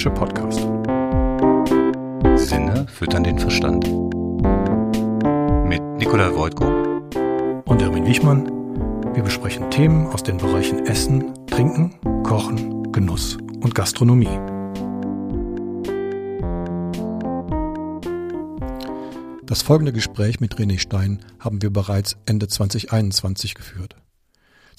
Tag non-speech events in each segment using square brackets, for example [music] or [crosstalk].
Fränkische Podcast. Sinne füttern den Verstand. Mit Nikolai Wojtko und Erwin Wichmann. Wir besprechen Themen aus den Bereichen Essen, Trinken, Kochen, Genuss und Gastronomie. Das folgende Gespräch mit René Stein haben wir bereits Ende 2021 geführt.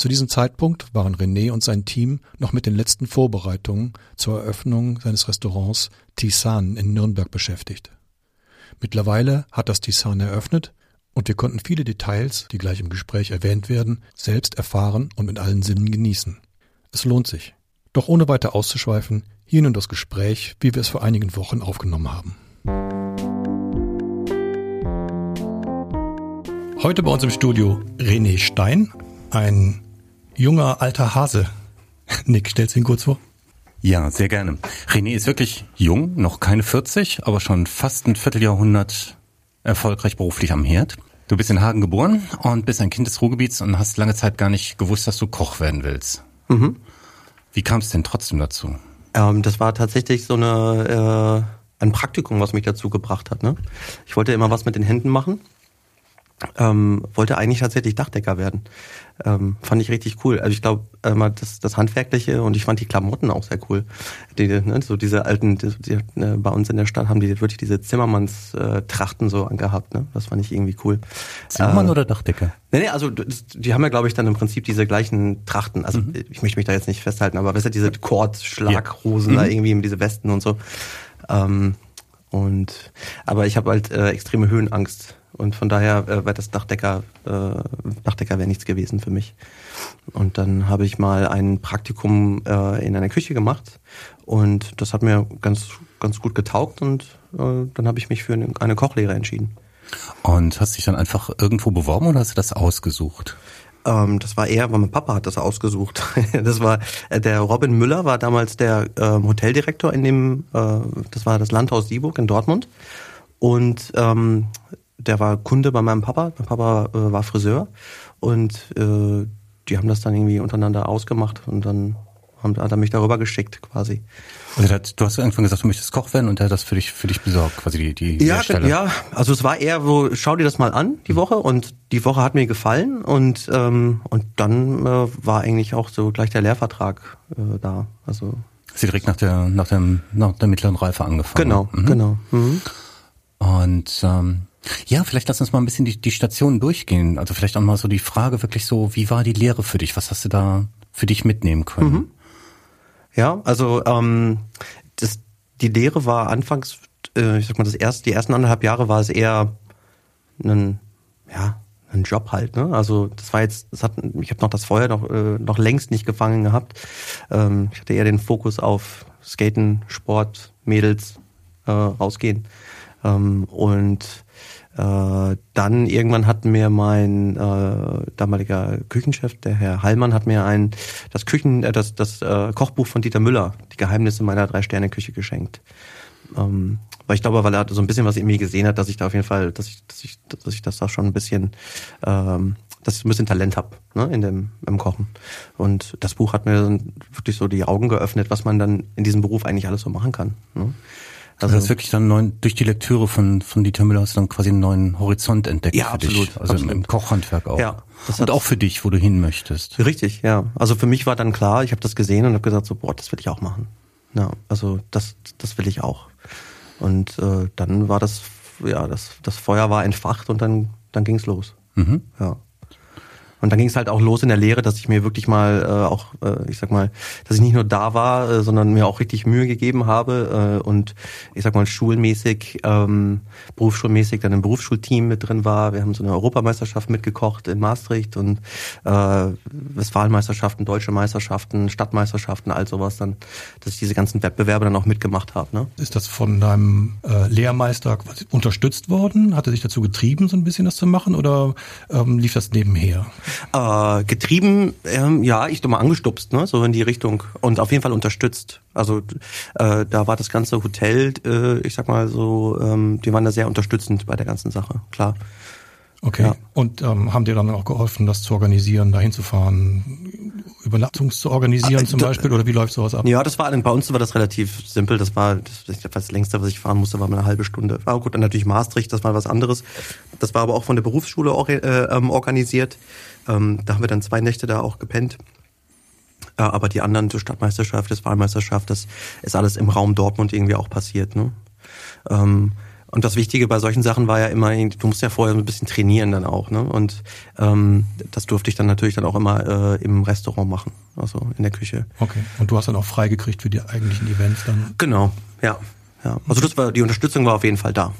Zu diesem Zeitpunkt waren René und sein Team noch mit den letzten Vorbereitungen zur Eröffnung seines Restaurants Tisan in Nürnberg beschäftigt. Mittlerweile hat das Tisan eröffnet und wir konnten viele Details, die gleich im Gespräch erwähnt werden, selbst erfahren und mit allen Sinnen genießen. Es lohnt sich. Doch ohne weiter auszuschweifen, hier nun das Gespräch, wie wir es vor einigen Wochen aufgenommen haben. Heute bei uns im Studio René Stein, ein junger alter Hase. Nick, stellst du ihn kurz vor? Ja, sehr gerne. René ist wirklich jung, noch keine 40, aber schon fast ein Vierteljahrhundert erfolgreich beruflich am Herd. Du bist in Hagen geboren und bist ein Kind des Ruhrgebiets und hast lange Zeit gar nicht gewusst, dass du Koch werden willst. Mhm. Wie kam es denn trotzdem dazu? Ähm, das war tatsächlich so eine äh, ein Praktikum, was mich dazu gebracht hat. Ne? Ich wollte immer was mit den Händen machen ähm, wollte eigentlich tatsächlich Dachdecker werden. Ähm, fand ich richtig cool. Also ich glaube, äh, das, das Handwerkliche und ich fand die Klamotten auch sehr cool. Die, ne, so diese alten, die, die, ne, bei uns in der Stadt haben die wirklich diese Zimmermanns-Trachten so angehabt. Ne? Das fand ich irgendwie cool. Zimmermann äh, oder Dachdecker? Nee, nee, also die haben ja, glaube ich, dann im Prinzip diese gleichen Trachten. Also mhm. ich möchte mich da jetzt nicht festhalten, aber weißt du, diese Kord-Schlaghosen ja. mhm. da irgendwie mit diese Westen und so. Ähm, und aber ich habe halt äh, extreme Höhenangst und von daher äh, wäre das Dachdecker, äh, Dachdecker wäre nichts gewesen für mich. Und dann habe ich mal ein Praktikum äh, in einer Küche gemacht und das hat mir ganz, ganz gut getaugt und äh, dann habe ich mich für eine Kochlehre entschieden. Und hast dich dann einfach irgendwo beworben oder hast du das ausgesucht? Ähm, das war eher, weil mein Papa hat das ausgesucht. [laughs] das war äh, der Robin Müller war damals der ähm, Hoteldirektor in dem, äh, das war das Landhaus Sieburg in Dortmund. Und ähm, der war Kunde bei meinem Papa. Mein Papa äh, war Friseur und äh, die haben das dann irgendwie untereinander ausgemacht und dann haben, hat er mich darüber geschickt quasi. Also du hast irgendwann gesagt, du möchtest Koch werden und er hat das für dich für dich besorgt, quasi die die Ja, ja. Also es war eher so, schau dir das mal an die Woche und die Woche hat mir gefallen und ähm, und dann äh, war eigentlich auch so gleich der Lehrvertrag äh, da. Also Sie direkt nach der nach dem nach der mittleren Reife angefangen. Genau, mhm. genau. Mhm. Und ähm, ja, vielleicht lass uns mal ein bisschen die, die Stationen durchgehen. Also vielleicht auch mal so die Frage wirklich so, wie war die Lehre für dich? Was hast du da für dich mitnehmen können? Mhm. Ja, also ähm, das, die Lehre war anfangs, äh, ich sag mal, das erste, die ersten anderthalb Jahre war es eher ein, ja, ein Job halt. Ne? Also das war jetzt, das hat, ich habe noch das Feuer noch, äh, noch längst nicht gefangen gehabt. Ähm, ich hatte eher den Fokus auf Skaten, Sport, Mädels, äh, rausgehen. Ähm, und äh, dann irgendwann hat mir mein äh, damaliger Küchenchef, der Herr Hallmann, hat mir ein das Küchen, äh, das, das äh, Kochbuch von Dieter Müller, die Geheimnisse meiner Drei-Sterne-Küche geschenkt. Ähm, weil ich glaube, weil er so ein bisschen was in mir gesehen hat, dass ich da auf jeden Fall, dass ich, dass ich, dass ich das da schon ein bisschen, ähm, dass ich ein bisschen Talent habe ne, in dem im Kochen. Und das Buch hat mir wirklich so die Augen geöffnet, was man dann in diesem Beruf eigentlich alles so machen kann. Ne? Also, also das wirklich dann neuen, durch die Lektüre von, von Dieter Müller hast du dann quasi einen neuen Horizont entdeckt ja, für absolut, dich. Also absolut. im Kochhandwerk auch. Ja. Das Und auch für dich, wo du hin möchtest. Richtig, ja. Also für mich war dann klar, ich habe das gesehen und habe gesagt, so, boah, das will ich auch machen. Ja, also das, das will ich auch. Und äh, dann war das, ja, das, das Feuer war entfacht und dann, dann ging's los. Mhm. Ja. Und dann ging es halt auch los in der Lehre, dass ich mir wirklich mal äh, auch, äh, ich sag mal, dass ich nicht nur da war, äh, sondern mir auch richtig Mühe gegeben habe äh, und ich sag mal schulmäßig, ähm, berufsschulmäßig dann im Berufsschulteam mit drin war. Wir haben so eine Europameisterschaft mitgekocht in Maastricht und äh, Westfalenmeisterschaften, deutsche Meisterschaften, Stadtmeisterschaften, all sowas dann, dass ich diese ganzen Wettbewerbe dann auch mitgemacht habe. Ne? Ist das von deinem äh, Lehrmeister quasi unterstützt worden? Hat er sich dazu getrieben, so ein bisschen das zu machen oder ähm, lief das nebenher? Äh, getrieben, ähm, ja, ich mal angestupst, ne, so in die Richtung und auf jeden Fall unterstützt. Also äh, da war das ganze Hotel, äh, ich sag mal so, ähm, die waren da sehr unterstützend bei der ganzen Sache, klar. Okay. Ja. Und ähm, haben dir dann auch geholfen, das zu organisieren, dahin zu fahren, Überlastung zu organisieren Ah, zum Beispiel oder wie läuft sowas ab? Ja, das war bei uns war das relativ simpel. Das war das, das längste, was ich fahren musste, war mal eine halbe Stunde. War gut, dann natürlich Maastricht, das war was anderes. Das war aber auch von der Berufsschule or äh, ähm, organisiert. Ähm, da haben wir dann zwei Nächte da auch gepennt. Äh, aber die anderen, die Stadtmeisterschaft, das Wahlmeisterschaft, das ist alles im Raum Dortmund irgendwie auch passiert. Ne? Ähm, und das Wichtige bei solchen Sachen war ja immer, du musst ja vorher ein bisschen trainieren dann auch. Ne? Und ähm, das durfte ich dann natürlich dann auch immer äh, im Restaurant machen, also in der Küche. Okay. Und du hast dann auch freigekriegt für die eigentlichen Events dann? Genau, ja. ja. Also das war die Unterstützung war auf jeden Fall da.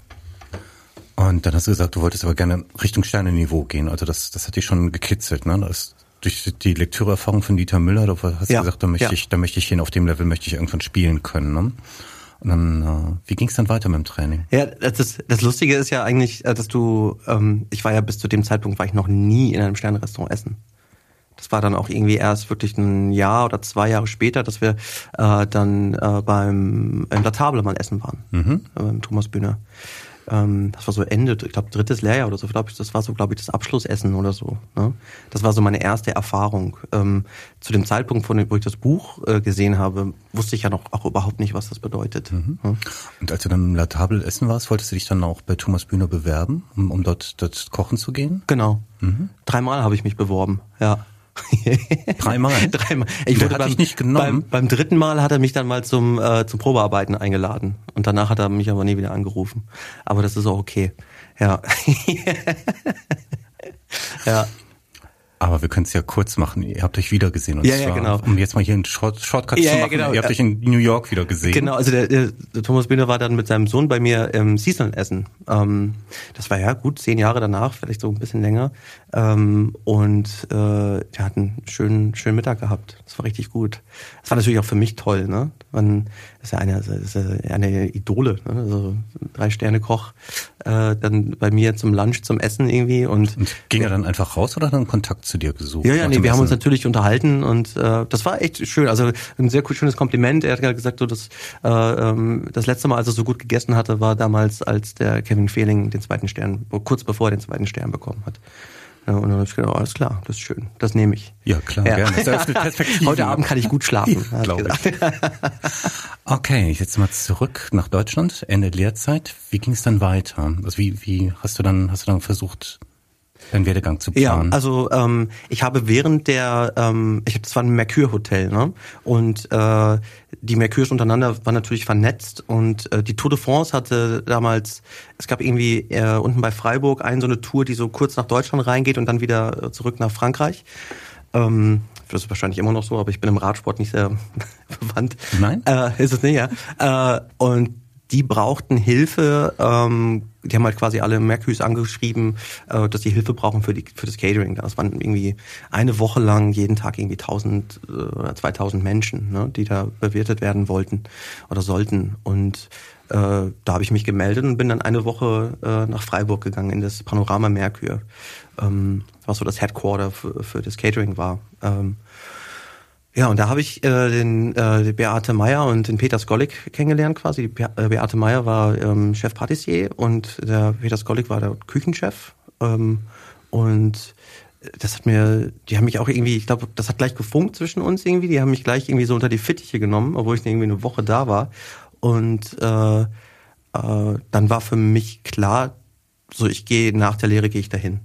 Und dann hast du gesagt, du wolltest aber gerne Richtung Sternenniveau gehen. Also das, das hat dich schon gekitzelt, ne? Das, durch die Lektüreerfahrung von Dieter Müller, da hast du Ja, gesagt, da möchte ja. ich, da möchte ich hin, auf dem Level möchte ich irgendwann spielen können. Ne? Und dann, äh, wie ging es dann weiter mit dem Training? Ja, das, das Lustige ist ja eigentlich, äh, dass du, ähm, ich war ja bis zu dem Zeitpunkt, war ich noch nie in einem Sternenrestaurant essen. Das war dann auch irgendwie erst wirklich ein Jahr oder zwei Jahre später, dass wir äh, dann äh, beim im La Table mal essen waren, Mhm. äh, beim Thomas Bühner. Ähm, das war so Ende, ich glaube drittes Lehrjahr oder so, glaube ich, das war so, glaube ich, das Abschlussessen oder so. Ne? Das war so meine erste Erfahrung. Ähm, zu dem Zeitpunkt, von dem, wo ich das Buch äh, gesehen habe, wusste ich ja noch auch überhaupt nicht, was das bedeutet. Mhm. Ne? Und als du dann im La Table essen warst, wolltest du dich dann auch bei Thomas Bühner bewerben, um, um dort, dort kochen zu gehen? Genau. Mhm. Dreimal habe ich mich beworben, ja. [laughs] Dreimal? Dreimal. Ich wurde beim, dich nicht genommen? Beim, beim dritten Mal hat er mich dann mal zum, äh, zum Probearbeiten eingeladen. Und danach hat er mich aber nie wieder angerufen. Aber das ist auch okay. Ja. [laughs] ja. Aber wir können es ja kurz machen. Ihr habt euch wieder gesehen. Und Ja, ja, zwar, genau. Um jetzt mal hier einen Short, Shortcut Ja, zu ja, machen. genau. Ihr habt euch in New York wieder gesehen. Genau, also der, der, der Thomas Bühner war dann mit seinem Sohn bei mir im Seasonal essen. Ähm, das war ja gut zehn Jahre danach, vielleicht so ein bisschen länger. Ähm, und äh, wir hatten einen schönen, schönen Mittag gehabt. Das war richtig gut. Das war natürlich auch für mich toll, ne? Man das ist ja eine, ist ja eine Idole, ne? Also drei Sterne Koch, äh, dann bei mir zum Lunch, zum Essen irgendwie und Und ging er dann einfach raus oder hat er einen Kontakt zu dir gesucht? ja, ja, nee, wir haben uns Essen? natürlich unterhalten und äh, das war echt schön. Also ein sehr schönes Kompliment. Er hat ja gesagt, so dass äh, ähm, das letzte Mal, als er so gut gegessen hatte, war damals, als der Kevin Fehling den zweiten Stern, kurz bevor er den zweiten Stern bekommen hat. Ja, und dann habe ich gedacht, alles klar, das ist schön, das nehme ich. Ja, klar, gerne. Das eröffnet [laughs] Perspektiven. Heute Abend kann ich gut schlafen. Ja, hat glaub gesagt. Okay, jetzt mal zurück nach Deutschland, Ende Lehrzeit. Wie ging es dann weiter? Also wie, wie hast du dann, hast du dann versucht, deinen Werdegang zu Ja, planen? also ähm, ich habe während der, ähm, ich das war ein Mercure-Hotel, ne? Und äh, die Mercures untereinander waren natürlich vernetzt und äh, die Tour de France hatte damals, es gab irgendwie äh, unten bei Freiburg einen so eine Tour, die so kurz nach Deutschland reingeht und dann wieder zurück nach Frankreich. Ähm, das ist wahrscheinlich immer noch so, aber ich bin im Radsport nicht sehr [laughs] verwandt. Nein? Äh, ist es nicht, ja. Äh, und die brauchten Hilfe, ähm, die haben halt quasi alle Mercus angeschrieben, äh, dass die Hilfe brauchen für, die, für das Catering. Das waren irgendwie eine Woche lang jeden Tag irgendwie 1000 äh, oder 2000 Menschen, ne, die da bewirtet werden wollten oder sollten. Und äh, da habe ich mich gemeldet und bin dann eine Woche äh, nach Freiburg gegangen in das Panorama Mercure, ähm, was so das Headquarter für, für das Catering war. Ähm, ja, und da habe ich äh, den äh, Beate Meyer und den Peter Skolik kennengelernt quasi. Be äh, Beate Meyer war ähm, Chef Patissier und der Peter Skolik war der Küchenchef. Ähm, und das hat mir, die haben mich auch irgendwie, ich glaube, das hat gleich gefunkt zwischen uns irgendwie. Die haben mich gleich irgendwie so unter die Fittiche genommen, obwohl ich irgendwie eine Woche da war. Und äh, äh, dann war für mich klar, so ich gehe nach der Lehre gehe ich dahin.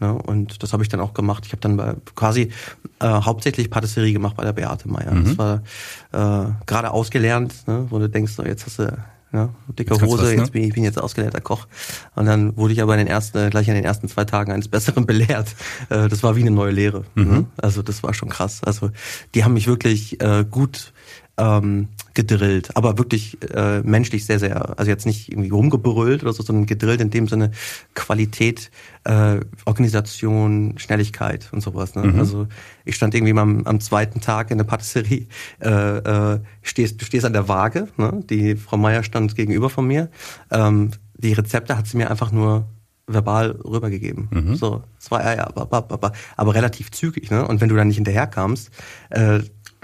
Ne? Und das habe ich dann auch gemacht. Ich habe dann bei, quasi äh, hauptsächlich Patisserie gemacht bei der Beate Meier. Mhm. Das war äh, gerade ausgelernt, ne? wo du denkst, so, jetzt hast du ja, dicke Jetzt Hose, was, ne? jetzt bin ich bin jetzt ausgelernter Koch. Und dann wurde ich aber in den ersten, gleich in den ersten zwei Tagen eines Besseren [laughs] belehrt. Äh, das war wie eine neue Lehre. Mhm. Ne? Also das war schon krass. Also die haben mich wirklich äh, gut ähm, gedrillt, aber wirklich äh, menschlich sehr, sehr, also jetzt nicht irgendwie rumgebrüllt oder so, sondern gedrillt in dem Sinne Qualität, äh, Organisation, Schnelligkeit und sowas. Ne? Mhm. Also ich stand irgendwie mal am, am zweiten Tag in der Patisserie, äh, äh, stehst, du stehst an der Waage, ne? die Frau Meier stand gegenüber von mir, ähm, die Rezepte hat sie mir einfach nur verbal rübergegeben. Mhm. So, ja, ja, aber, aber, aber, aber relativ zügig, ne? Und wenn du dann nicht hinterherkamst äh,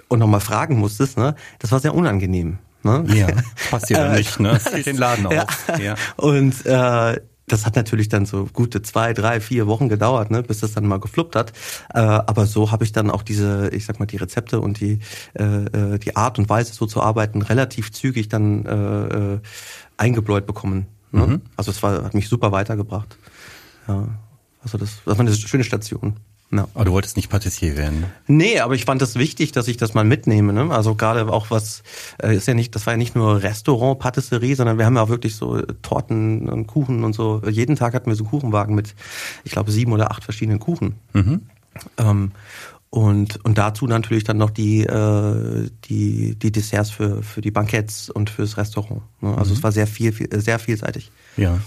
und nochmal fragen musstest, ne, das war sehr unangenehm. Ne? ja, passt dir dann Äh, nicht, ne? Das fiel den Laden auf. Ja. Ja. Und äh, das hat natürlich dann so gute zwei, drei, vier Wochen gedauert, ne, bis das dann mal gefluppt hat. Äh, aber so habe ich dann auch diese, ich sag mal, die Rezepte und die äh, äh die Art und Weise, so zu arbeiten, relativ zügig dann äh, äh, eingebläut bekommen. Ne? Mhm. Also es war, hat mich super weitergebracht. Ja, also das, das war eine schöne Station. Ja. Aber du wolltest nicht Patissier werden? Ne? Nee, aber ich fand es das wichtig, dass ich das mal mitnehme. Ne? Also gerade auch was, äh, ist ja nicht, das war ja nicht nur Restaurant, Patisserie, sondern wir haben ja auch wirklich so Torten und Kuchen und so. Jeden Tag hatten wir so einen Kuchenwagen mit, ich glaube, sieben oder acht verschiedenen Kuchen. Mhm. Ähm, und, und dazu natürlich dann noch die, äh, die, die Desserts für, für die Banketts und fürs Restaurant. Ne? Also mhm. es war sehr viel, viel, sehr vielseitig. Ja.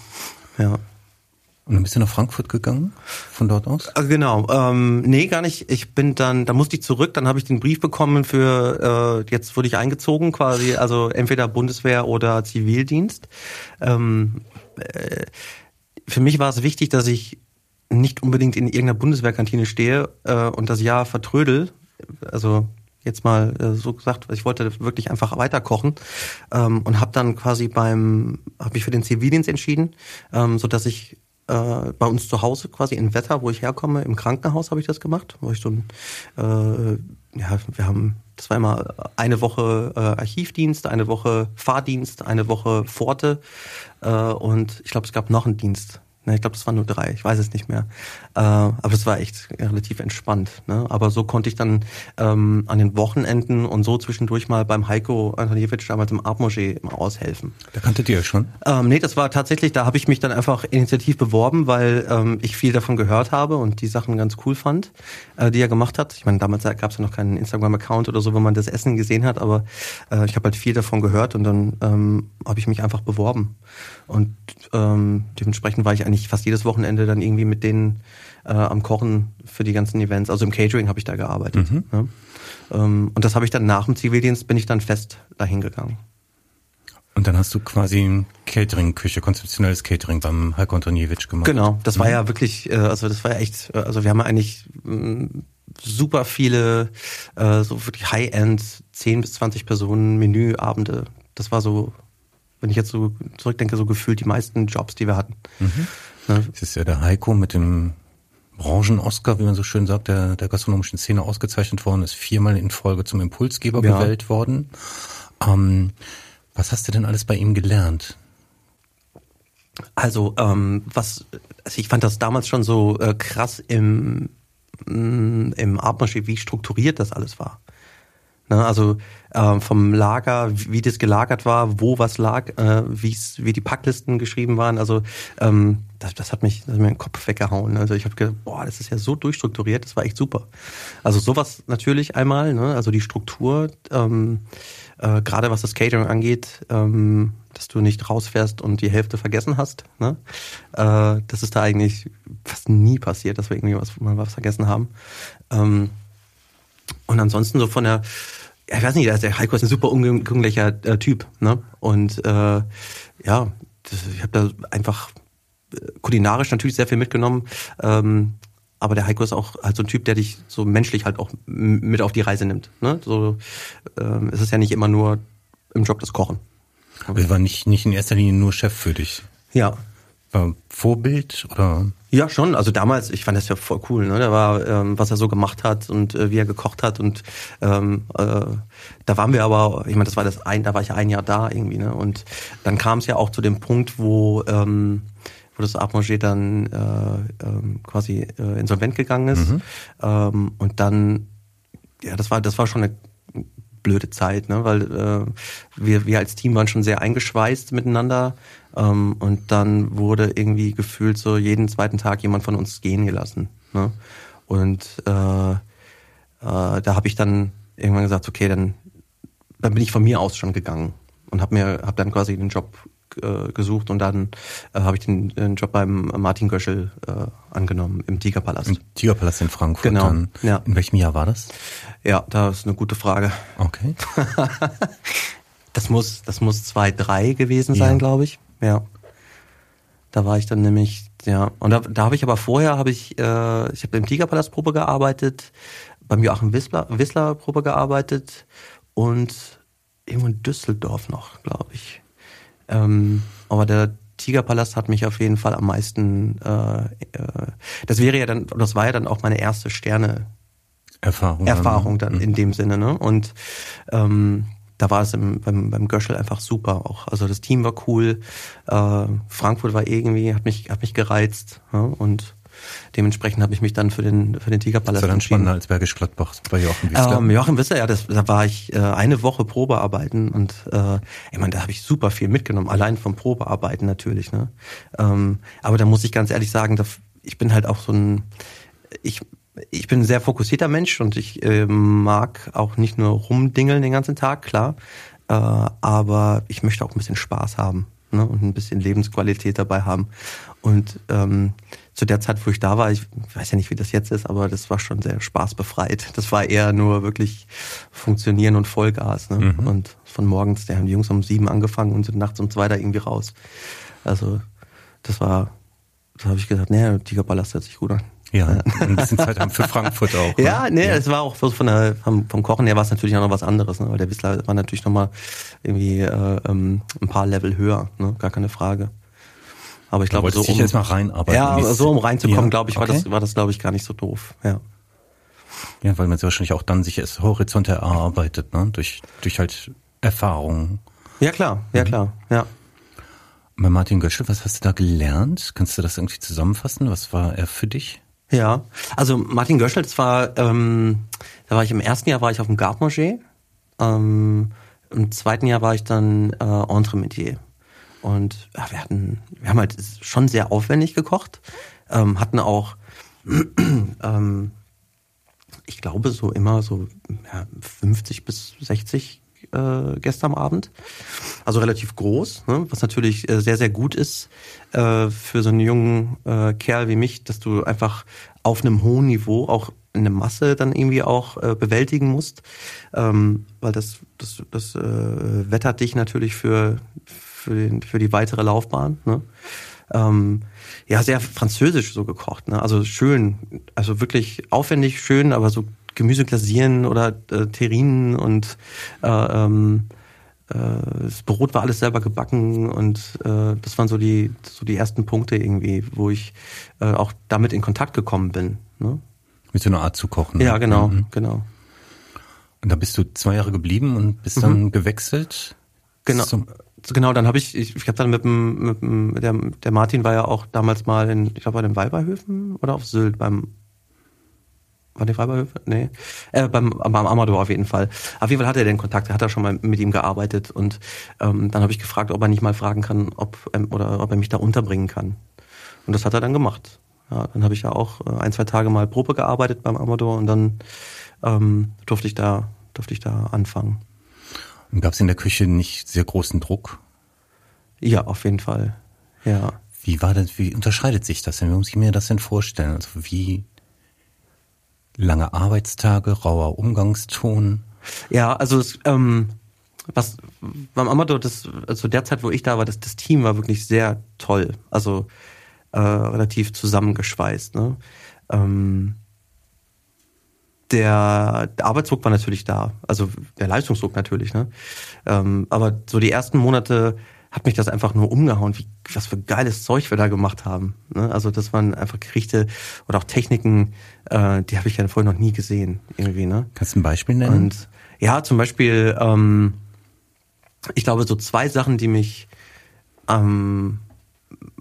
Ja. Und dann bist du nach Frankfurt gegangen von dort aus? Also genau, ähm, nee, gar nicht. Ich bin dann, da musste ich zurück, dann habe ich den Brief bekommen für, äh, jetzt wurde ich eingezogen quasi, also entweder Bundeswehr oder Zivildienst. Ähm, äh, für mich war es wichtig, dass ich nicht unbedingt in irgendeiner Bundeswehrkantine stehe äh, und das Jahr vertrödel. Also jetzt mal äh, so gesagt, ich wollte wirklich einfach weiterkochen ähm, und habe dann quasi beim, habe mich für den Zivildienst entschieden, ähm, so dass ich äh, bei uns zu Hause quasi in Wetter, wo ich herkomme, im Krankenhaus habe ich das gemacht, wo ich so ein, äh, ja, wir haben, immer eine Woche äh, Archivdienst, eine Woche Fahrdienst, eine Woche Pforte äh, und ich glaube, es gab noch einen Dienst Ne, ich glaube, das waren nur drei, ich weiß es nicht mehr. Äh, aber es war echt relativ entspannt. Ne? Aber so konnte ich dann ähm, an den Wochenenden und so zwischendurch mal beim Heiko Antoniewicz damals im Art Moschee aushelfen. Da kanntet ihr schon? Ähm, nee, das war tatsächlich, da habe ich mich dann einfach initiativ beworben, weil ähm, ich viel davon gehört habe und die Sachen ganz cool fand, äh, die er gemacht hat. Ich meine, damals gab es ja noch keinen Instagram-Account oder so, wo man das Essen gesehen hat, aber äh, ich habe halt viel davon gehört und dann ähm, habe ich mich einfach beworben. Und ähm, dementsprechend war ich eigentlich fast jedes Wochenende dann irgendwie mit denen äh, am Kochen für die ganzen Events. Also im Catering habe ich da gearbeitet. Mhm. Ne? Ähm, und das habe ich dann nach dem Zivildienst bin ich dann fest dahin gegangen. Und dann hast du quasi Catering-Küche, konzeptionelles Catering beim Heiko Antoniewicz gemacht. Genau, das war mhm. ja wirklich, äh, also das war ja echt, äh, also wir haben ja eigentlich mm, super viele, äh, so die High-End 10 bis 20 Personen Menüabende. Das war so wenn ich jetzt so zurückdenke, so gefühlt die meisten Jobs, die wir hatten. Mhm. Ne? Das ist ja der Heiko mit dem Branchen-Oscar, wie man so schön sagt, der, der gastronomischen Szene ausgezeichnet worden, ist viermal in Folge zum Impulsgeber ja. gewählt worden. Ähm, was hast du denn alles bei ihm gelernt? Also, ähm, was, also ich fand das damals schon so äh, krass im, mm, im Artmarché, wie strukturiert das alles war. Ne, also äh, vom Lager, wie das gelagert war, wo was lag, äh, wie die Packlisten geschrieben waren. Also ähm, das, das hat mich, das hat mir den Kopf weggehauen. Also ich habe gedacht, boah, das ist ja so durchstrukturiert, das war echt super. Also sowas natürlich einmal, ne? also die Struktur, ähm, äh, gerade was das Catering angeht, ähm, dass du nicht rausfährst und die Hälfte vergessen hast. Ne? Äh, das ist da eigentlich fast nie passiert, dass wir irgendwie was, mal was vergessen haben. Ähm, und ansonsten so von der ich weiß nicht, der Heiko ist ein super umgänglicher äh, Typ, ne? Und äh, ja, das, ich habe da einfach kulinarisch natürlich sehr viel mitgenommen. Ähm, aber der Heiko ist auch halt so ein Typ, der dich so menschlich halt auch mit auf die Reise nimmt. Ne? So, ähm, es ist ja nicht immer nur im Job das Kochen. Aber er war nicht, nicht in erster Linie nur Chef für dich. Ja, war Vorbild oder? Ja, schon. Also damals, ich fand das ja voll cool. Ne? Da war, ähm, was er so gemacht hat und äh, wie er gekocht hat und ähm, äh, da waren wir aber, ich meine, das war das ein, da war ich ein Jahr da irgendwie. Ne? Und dann kam es ja auch zu dem Punkt, wo ähm, wo das Armanger dann äh, ähm, quasi äh, insolvent gegangen ist. Mhm. Ähm, und dann, ja, das war das war schon eine blöde Zeit, ne? weil äh, wir, wir als Team waren schon sehr eingeschweißt miteinander ähm, und dann wurde irgendwie gefühlt so jeden zweiten Tag jemand von uns gehen gelassen. Ne? Und äh, äh, da habe ich dann irgendwann gesagt, okay, dann, dann bin ich von mir aus schon gegangen und habe mir hab dann quasi den Job äh, gesucht und dann äh, habe ich den, den, Job beim Martin Göschel äh, angenommen im Tigerpalast. Im Tigerpalast in Frankfurt. Genau. Dann. Ja. In welchem Jahr war das? Ja, da ist eine gute Frage. Okay. [laughs] das muss das muss zwei drei gewesen sein, ja. glaube ich. Ja. Da war ich dann nämlich ja und da, da habe ich aber vorher habe ich äh, ich habe im Tigerpalast Probe gearbeitet, beim Joachim Wissler, Wissler Probe gearbeitet und irgendwo in Düsseldorf noch, glaube ich. Ähm, aber der, Tigerpalast hat mich auf jeden Fall am meisten, äh, äh, das wäre ja dann, das war ja dann auch meine erste Sterne Erfahrung. Erfahrung dann Mhm. in dem Sinne, ne? Und ähm, da war es im, beim, beim Göschel einfach super auch. Also das Team war cool, äh, Frankfurt war irgendwie, hat mich, hat mich gereizt, ja? und dementsprechend habe ich mich dann für den, für den Das Tigerpalast war dann entschieden. spannender als Bergisch Gladbach bei Jochen Wiesler. Ähm, Joachim Wisser, ja, das, da war ich äh, eine Woche Probearbeiten und äh, ich meine, da habe ich super viel mitgenommen, allein vom Probearbeiten natürlich. Ne? Ähm, aber da muss ich ganz ehrlich sagen, da, ich bin halt auch so ein, ich, ich bin ein sehr fokussierter Mensch und ich äh, mag auch nicht nur rumdingeln den ganzen Tag, klar, äh, aber ich möchte auch ein bisschen Spaß haben ne? und ein bisschen Lebensqualität dabei haben. Und ähm, zu der Zeit, wo ich da war, ich weiß ja nicht, wie das jetzt ist, aber das war schon sehr spaßbefreit. Das war eher nur wirklich funktionieren und Vollgas. Ne? Mhm. Und von morgens, da haben die Jungs um sieben angefangen und sind nachts um zwei da irgendwie raus. Also das war, da habe ich gesagt, nee, Tigerpalast hört sich gut an. ja, ein bisschen Zeit haben für Frankfurt auch. [laughs] ne? Ja, nee, es war auch so von der, vom, vom Kochen her war es natürlich auch noch was anderes, ne? weil der Whistler war natürlich nochmal irgendwie äh, ähm, ein paar Level höher, ne? gar keine Frage. Aber ich glaube, so um, jetzt mal reinarbeiten. ja, so um reinzukommen, Ja, glaube ich, war okay. das, war das glaube ich gar nicht so doof. Ja. Ja, weil man sich wahrscheinlich auch dann sich erst Horizont erarbeitet, ne? Durch, durch halt Erfahrungen. ja klar, ja Mhm. klar, ja. Bei Martin Göschel, was hast du da gelernt? Kannst du das irgendwie zusammenfassen? Was war er für dich? Ja, also Martin Göschel, das war, ähm, da war ich im ersten Jahr war ich auf dem Gartmanger, ähm, im zweiten Jahr war ich dann äh, Entremetier. Und ja, wir hatten, wir haben halt schon sehr aufwendig gekocht, ähm, hatten auch, [clears throat] ähm, ich glaube so immer so ja, 50 bis 60 äh, Gäste am Abend. Also relativ groß, ne? was natürlich äh, sehr, sehr gut ist äh, für so einen jungen äh, Kerl wie mich, dass du einfach auf einem hohen Niveau auch eine Masse dann irgendwie auch äh, bewältigen musst, ähm, weil das, das, das äh, wettert dich natürlich für, für, den, für die weitere Laufbahn. Ne? Ähm, ja, sehr französisch so gekocht, ne? Also schön, also wirklich aufwendig schön, aber so Gemüse glasieren oder äh, Terrinen und äh, ähm, äh, das Brot war alles selber gebacken und äh, das waren so die so die ersten Punkte irgendwie, wo ich äh, auch damit in Kontakt gekommen bin. Ne? Mit so einer Art zu kochen. Ja, genau, Mhm. genau. Und da bist du zwei Jahre geblieben und bist dann gewechselt? Genau. Zum, Genau, dann habe ich, ich, ich habe dann mit dem, mit dem der, der Martin war ja auch damals mal in, ich glaube bei den Weiberhöfen oder auf Sylt beim war die Weiberhöfe? Nee. Äh, beim, beim Amador auf jeden Fall. Auf jeden Fall hat er den Kontakt, er hat da schon mal mit ihm gearbeitet und ähm, dann habe ich gefragt, ob er nicht mal fragen kann, ob ähm, oder ob er mich da unterbringen kann. Und das hat er dann gemacht. Ja, dann habe ich ja auch äh, ein, zwei Tage mal Probe gearbeitet beim Amador und dann ähm, durfte ich da durfte ich da anfangen. Und gab es in der Küche nicht sehr großen Druck? Ja, auf jeden Fall. Ja. Wie war das, wie unterscheidet sich das denn? Wie muss ich mir das denn vorstellen? Also wie lange Arbeitstage, rauer Umgangston? Ja, also es, ähm, was beim Amador, das, also der Zeit, wo ich da war, das, das Team war wirklich sehr toll. Also äh, relativ zusammengeschweißt. Ne? Ähm, der, der Arbeitsdruck war natürlich da, also der Leistungsdruck natürlich, ne? Ähm, aber so die ersten Monate hat mich das einfach nur umgehauen, wie was für geiles Zeug wir da gemacht haben. Ne? Also das waren einfach Gerichte oder auch Techniken, äh, die habe ich ja vorher noch nie gesehen, irgendwie, ne? Kannst du ein Beispiel nennen? Und ja, zum Beispiel, ähm, ich glaube, so zwei Sachen, die mich ähm,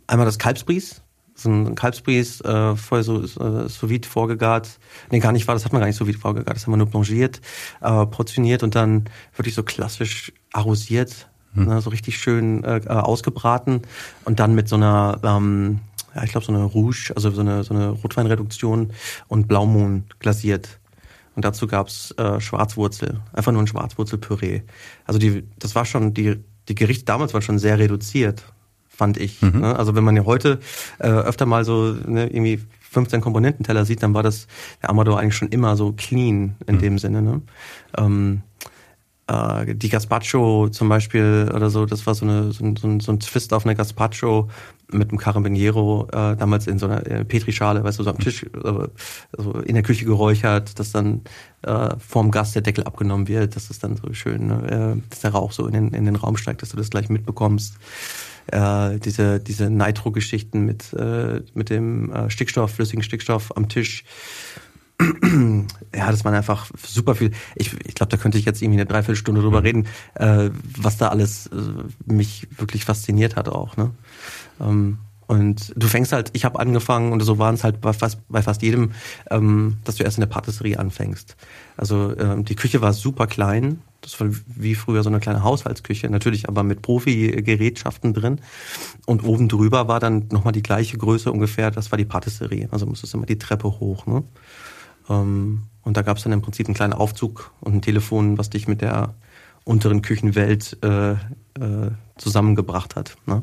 einmal das Kalbsbries, so ein Kalbsbries äh, vorher so äh, sous vide vorgegart. Nee, gar nicht war, das hat man gar nicht sous vide vorgegart, das haben wir nur blanchiert, äh, portioniert und dann wirklich so klassisch arrosiert, ne, so richtig schön äh, äh, ausgebraten und dann mit so einer ähm, ja, ich glaube so eine Rouge, also so eine so eine Rotweinreduktion und Blaumohn glasiert. Und dazu gab's äh, Schwarzwurzel, einfach nur ein Schwarzwurzelpüree. Also die, das war schon, die, die Gerichte damals waren schon sehr reduziert, fand ich. Ne? Also wenn man ja heute äh, öfter mal so ne, irgendwie 15 Komponententeller sieht, dann war das der Amador eigentlich schon immer so clean in dem Sinne. Ne? Ähm, äh, die Gazpacho zum Beispiel oder so, das war so, eine, so, ein, so, ein, so ein Twist auf eine Gazpacho mit einem Carabiniero, äh, damals in so einer äh, Petrischale, weißt du, so am Tisch, äh, also in der Küche geräuchert, dass dann äh, vorm Gast der Deckel abgenommen wird, dass es dann so schön, ne, äh, dass der Rauch so in den, in den Raum steigt, dass du das gleich mitbekommst. Äh, diese, diese Nitro-Geschichten mit, äh, mit dem äh, Stickstoff, flüssigen Stickstoff am Tisch. [clears throat] ja, das waren einfach super viel. Ich, ich glaube, da könnte ich jetzt irgendwie eine Dreiviertelstunde drüber mhm. reden, äh, was da alles äh, mich wirklich fasziniert hat auch. Ne? Ähm, und du fängst halt, ich habe angefangen und so waren es halt bei fast, bei fast jedem, ähm, dass du erst in der Patisserie anfängst. Also ähm, die Küche war super klein, das war wie früher so eine kleine Haushaltsküche, natürlich aber mit Profi-Gerätschaften drin. Und oben drüber war dann nochmal die gleiche Größe ungefähr, das war die Patisserie. Also musstest du immer die Treppe hoch. Ne? Ähm, und da gab es dann im Prinzip einen kleinen Aufzug und ein Telefon, was dich mit der unteren Küchenwelt äh, äh, zusammengebracht hat. Ne?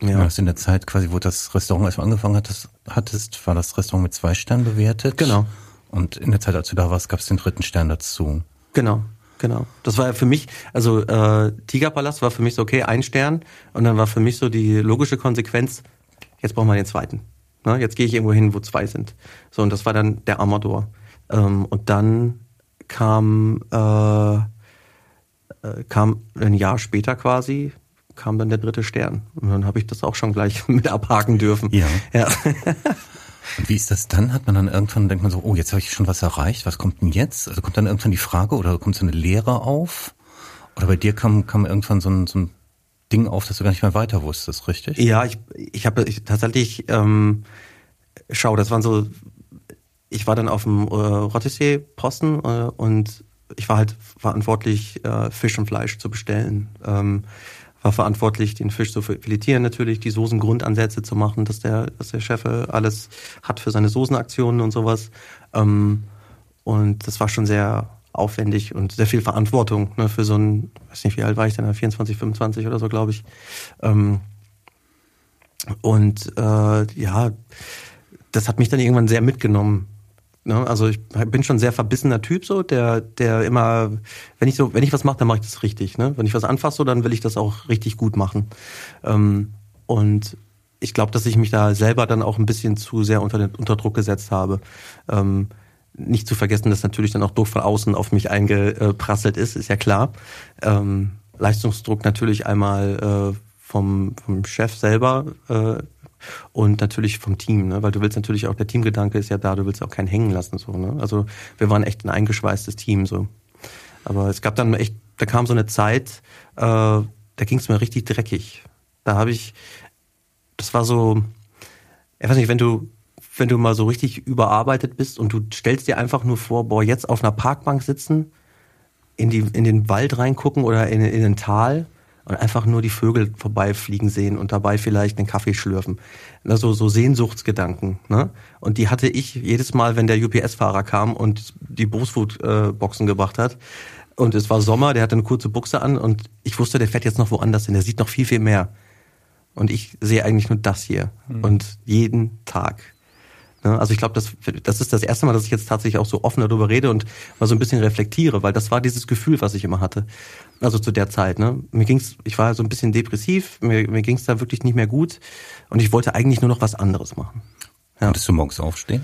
Ja. Hast in der Zeit quasi, wo das Restaurant, als du angefangen hattest, hattest, war das Restaurant mit zwei Sternen bewertet. Genau. Und in der Zeit, als du da warst, gab es den dritten Stern dazu. Genau, genau. Das war ja für mich, also äh, Tigerpalast war für mich so, okay, ein Stern. Und dann war für mich so die logische Konsequenz, jetzt brauchen wir den zweiten. Ne? Jetzt gehe ich irgendwo hin, wo zwei sind. So, und das war dann der Amador. Ähm, und dann kam, äh, äh kam ein Jahr später quasi kam dann der dritte Stern. Und dann habe ich das auch schon gleich [laughs] mit abhaken dürfen. Ja. ja. [laughs] Und wie ist das dann? Hat man dann irgendwann, denkt man so, oh, jetzt habe ich schon was erreicht, was kommt denn jetzt? Also kommt dann irgendwann die Frage oder kommt so eine Lehre auf? Oder bei dir kam, kam irgendwann so ein, so ein Ding auf, dass du gar nicht mehr weiter wusstest, richtig? Ja, ich, ich habe ich, tatsächlich, ähm, schau, das waren so, ich war dann auf dem äh, Rottesee-Posten äh, und ich war halt verantwortlich, äh, Fisch und Fleisch zu bestellen. Ähm, war verantwortlich, den Fisch zu filetieren natürlich, die Soßengrundansätze zu machen, dass der, dass der Chef alles hat für seine Soßenaktionen und sowas. Ähm, und das war schon sehr aufwendig und sehr viel Verantwortung ne, für so ein, weiß nicht, wie alt war ich denn, 24, 25 oder so, glaube ich. Ähm, und äh, ja, das hat mich dann irgendwann sehr mitgenommen. Ne? Also ich bin schon sehr verbissener Typ, so, der, der immer, wenn ich so, wenn ich was mache, dann mache ich das richtig. Ne? Wenn ich was anfasse, so, dann will ich das auch richtig gut machen. Ähm, und ich glaube, dass ich mich da selber dann auch ein bisschen zu sehr unter, unter Druck gesetzt habe. Ähm, nicht zu vergessen, dass natürlich dann auch Druck von außen auf mich eingeprasselt ist, ist ja klar. Ähm, Leistungsdruck natürlich einmal äh, vom, vom Chef selber, äh, und natürlich vom Team, ne? weil du willst natürlich auch, der Teamgedanke ist ja da, du willst auch keinen hängen lassen. so. Ne? Also wir waren echt ein eingeschweißtes Team. so. Aber es gab dann echt, da kam so eine Zeit, äh, da ging es mir richtig dreckig. Da habe ich, das war so, ich weiß nicht, wenn du wenn du mal so richtig überarbeitet bist und du stellst dir einfach nur vor, boah, jetzt auf einer Parkbank sitzen, in, die, in den Wald reingucken oder in, in ein Tal und einfach nur die Vögel vorbeifliegen sehen und dabei vielleicht einen Kaffee schlürfen. Also so Sehnsuchtsgedanken. Ne? Und die hatte ich jedes Mal, wenn der UPS-Fahrer kam und die Brustfood-Boxen gebracht hat. Und es war Sommer, der hatte eine kurze Buchse an und ich wusste, der fährt jetzt noch woanders hin. Der sieht noch viel, viel mehr. Und ich sehe eigentlich nur das hier. Mhm. Und jeden Tag. Ne? Also ich glaube, das, das ist das erste Mal, dass ich jetzt tatsächlich auch so offen darüber rede und mal so ein bisschen reflektiere, weil das war dieses Gefühl, was ich immer hatte. Also zu der Zeit. Ne? Mir ging's, ich war so ein bisschen depressiv, mir, mir ging's da wirklich nicht mehr gut und ich wollte eigentlich nur noch was anderes machen. Ja. Konntest du morgens aufstehen?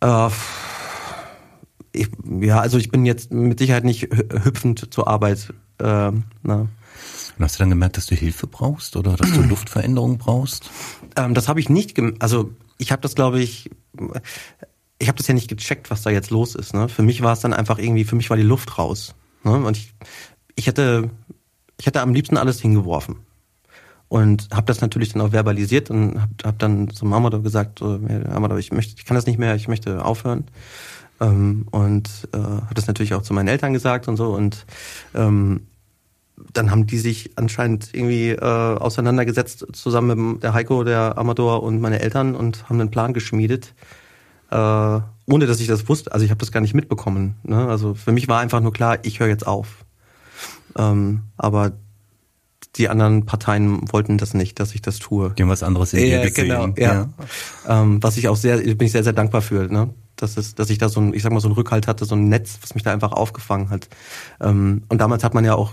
Äh, ich, ja, also ich bin jetzt mit Sicherheit nicht hüpfend zur Arbeit. Äh, na. Und hast du dann gemerkt, dass du Hilfe brauchst oder dass du [clears throat] Luftveränderung brauchst? Ähm, das habe ich nicht, also ich habe das, glaube ich, ich habe das ja nicht gecheckt, was da jetzt los ist. Ne? Für mich war es dann einfach irgendwie, für mich war die Luft raus. Ne? Und ich, ich hätte, ich hätte am liebsten alles hingeworfen. Und habe das natürlich dann auch verbalisiert und habe hab dann zum Amador gesagt, Amador, ich möchte, ich kann das nicht mehr, ich möchte aufhören. Ähm, und äh, habe das natürlich auch zu meinen Eltern gesagt und so. Und ähm, dann haben die sich anscheinend irgendwie äh, auseinandergesetzt, zusammen mit der Heiko, der Amador und meine Eltern und haben einen Plan geschmiedet, äh, ohne dass ich das wusste. Also ich habe das gar nicht mitbekommen. Ne? Also für mich war einfach nur klar, ich höre jetzt auf. Ähm, aber die anderen Parteien wollten das nicht, dass ich das tue. Die haben was anderes in ja, gesehen. Genau, ja. ja. Ähm, was ich auch sehr, bin ich sehr, sehr dankbar für, ne? Dass, es, dass ich da so ein, ich sag mal, so ein Rückhalt hatte, so ein Netz, was mich da einfach aufgefangen hat. Ähm, und damals hat man ja auch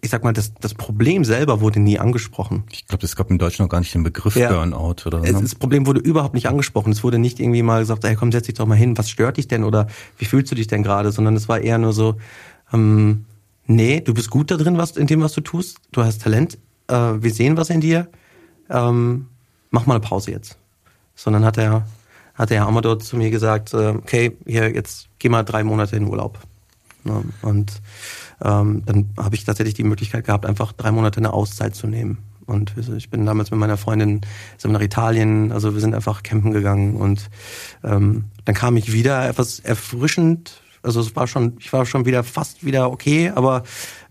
ich sag mal, das, das Problem selber wurde nie angesprochen. Ich glaube, es gab in Deutschland noch gar nicht den Begriff ja. Burnout oder so. Das Problem wurde überhaupt nicht angesprochen. Es wurde nicht irgendwie mal gesagt, hey komm, setz dich doch mal hin, was stört dich denn oder wie fühlst du dich denn gerade? Sondern es war eher nur so, ähm, nee, du bist gut da drin, was, in dem, was du tust, du hast Talent, äh, wir sehen was in dir, ähm, mach mal eine Pause jetzt. Sondern hat er, hat der Herr Amador zu mir gesagt, äh, okay, hier, jetzt geh mal drei Monate in Urlaub. Ne? Und ähm, dann habe ich tatsächlich die Möglichkeit gehabt, einfach drei Monate eine Auszeit zu nehmen. Und ich bin damals mit meiner Freundin sind nach Italien, also wir sind einfach campen gegangen und ähm, dann kam ich wieder etwas erfrischend. Also es war schon, ich war schon wieder fast wieder okay, aber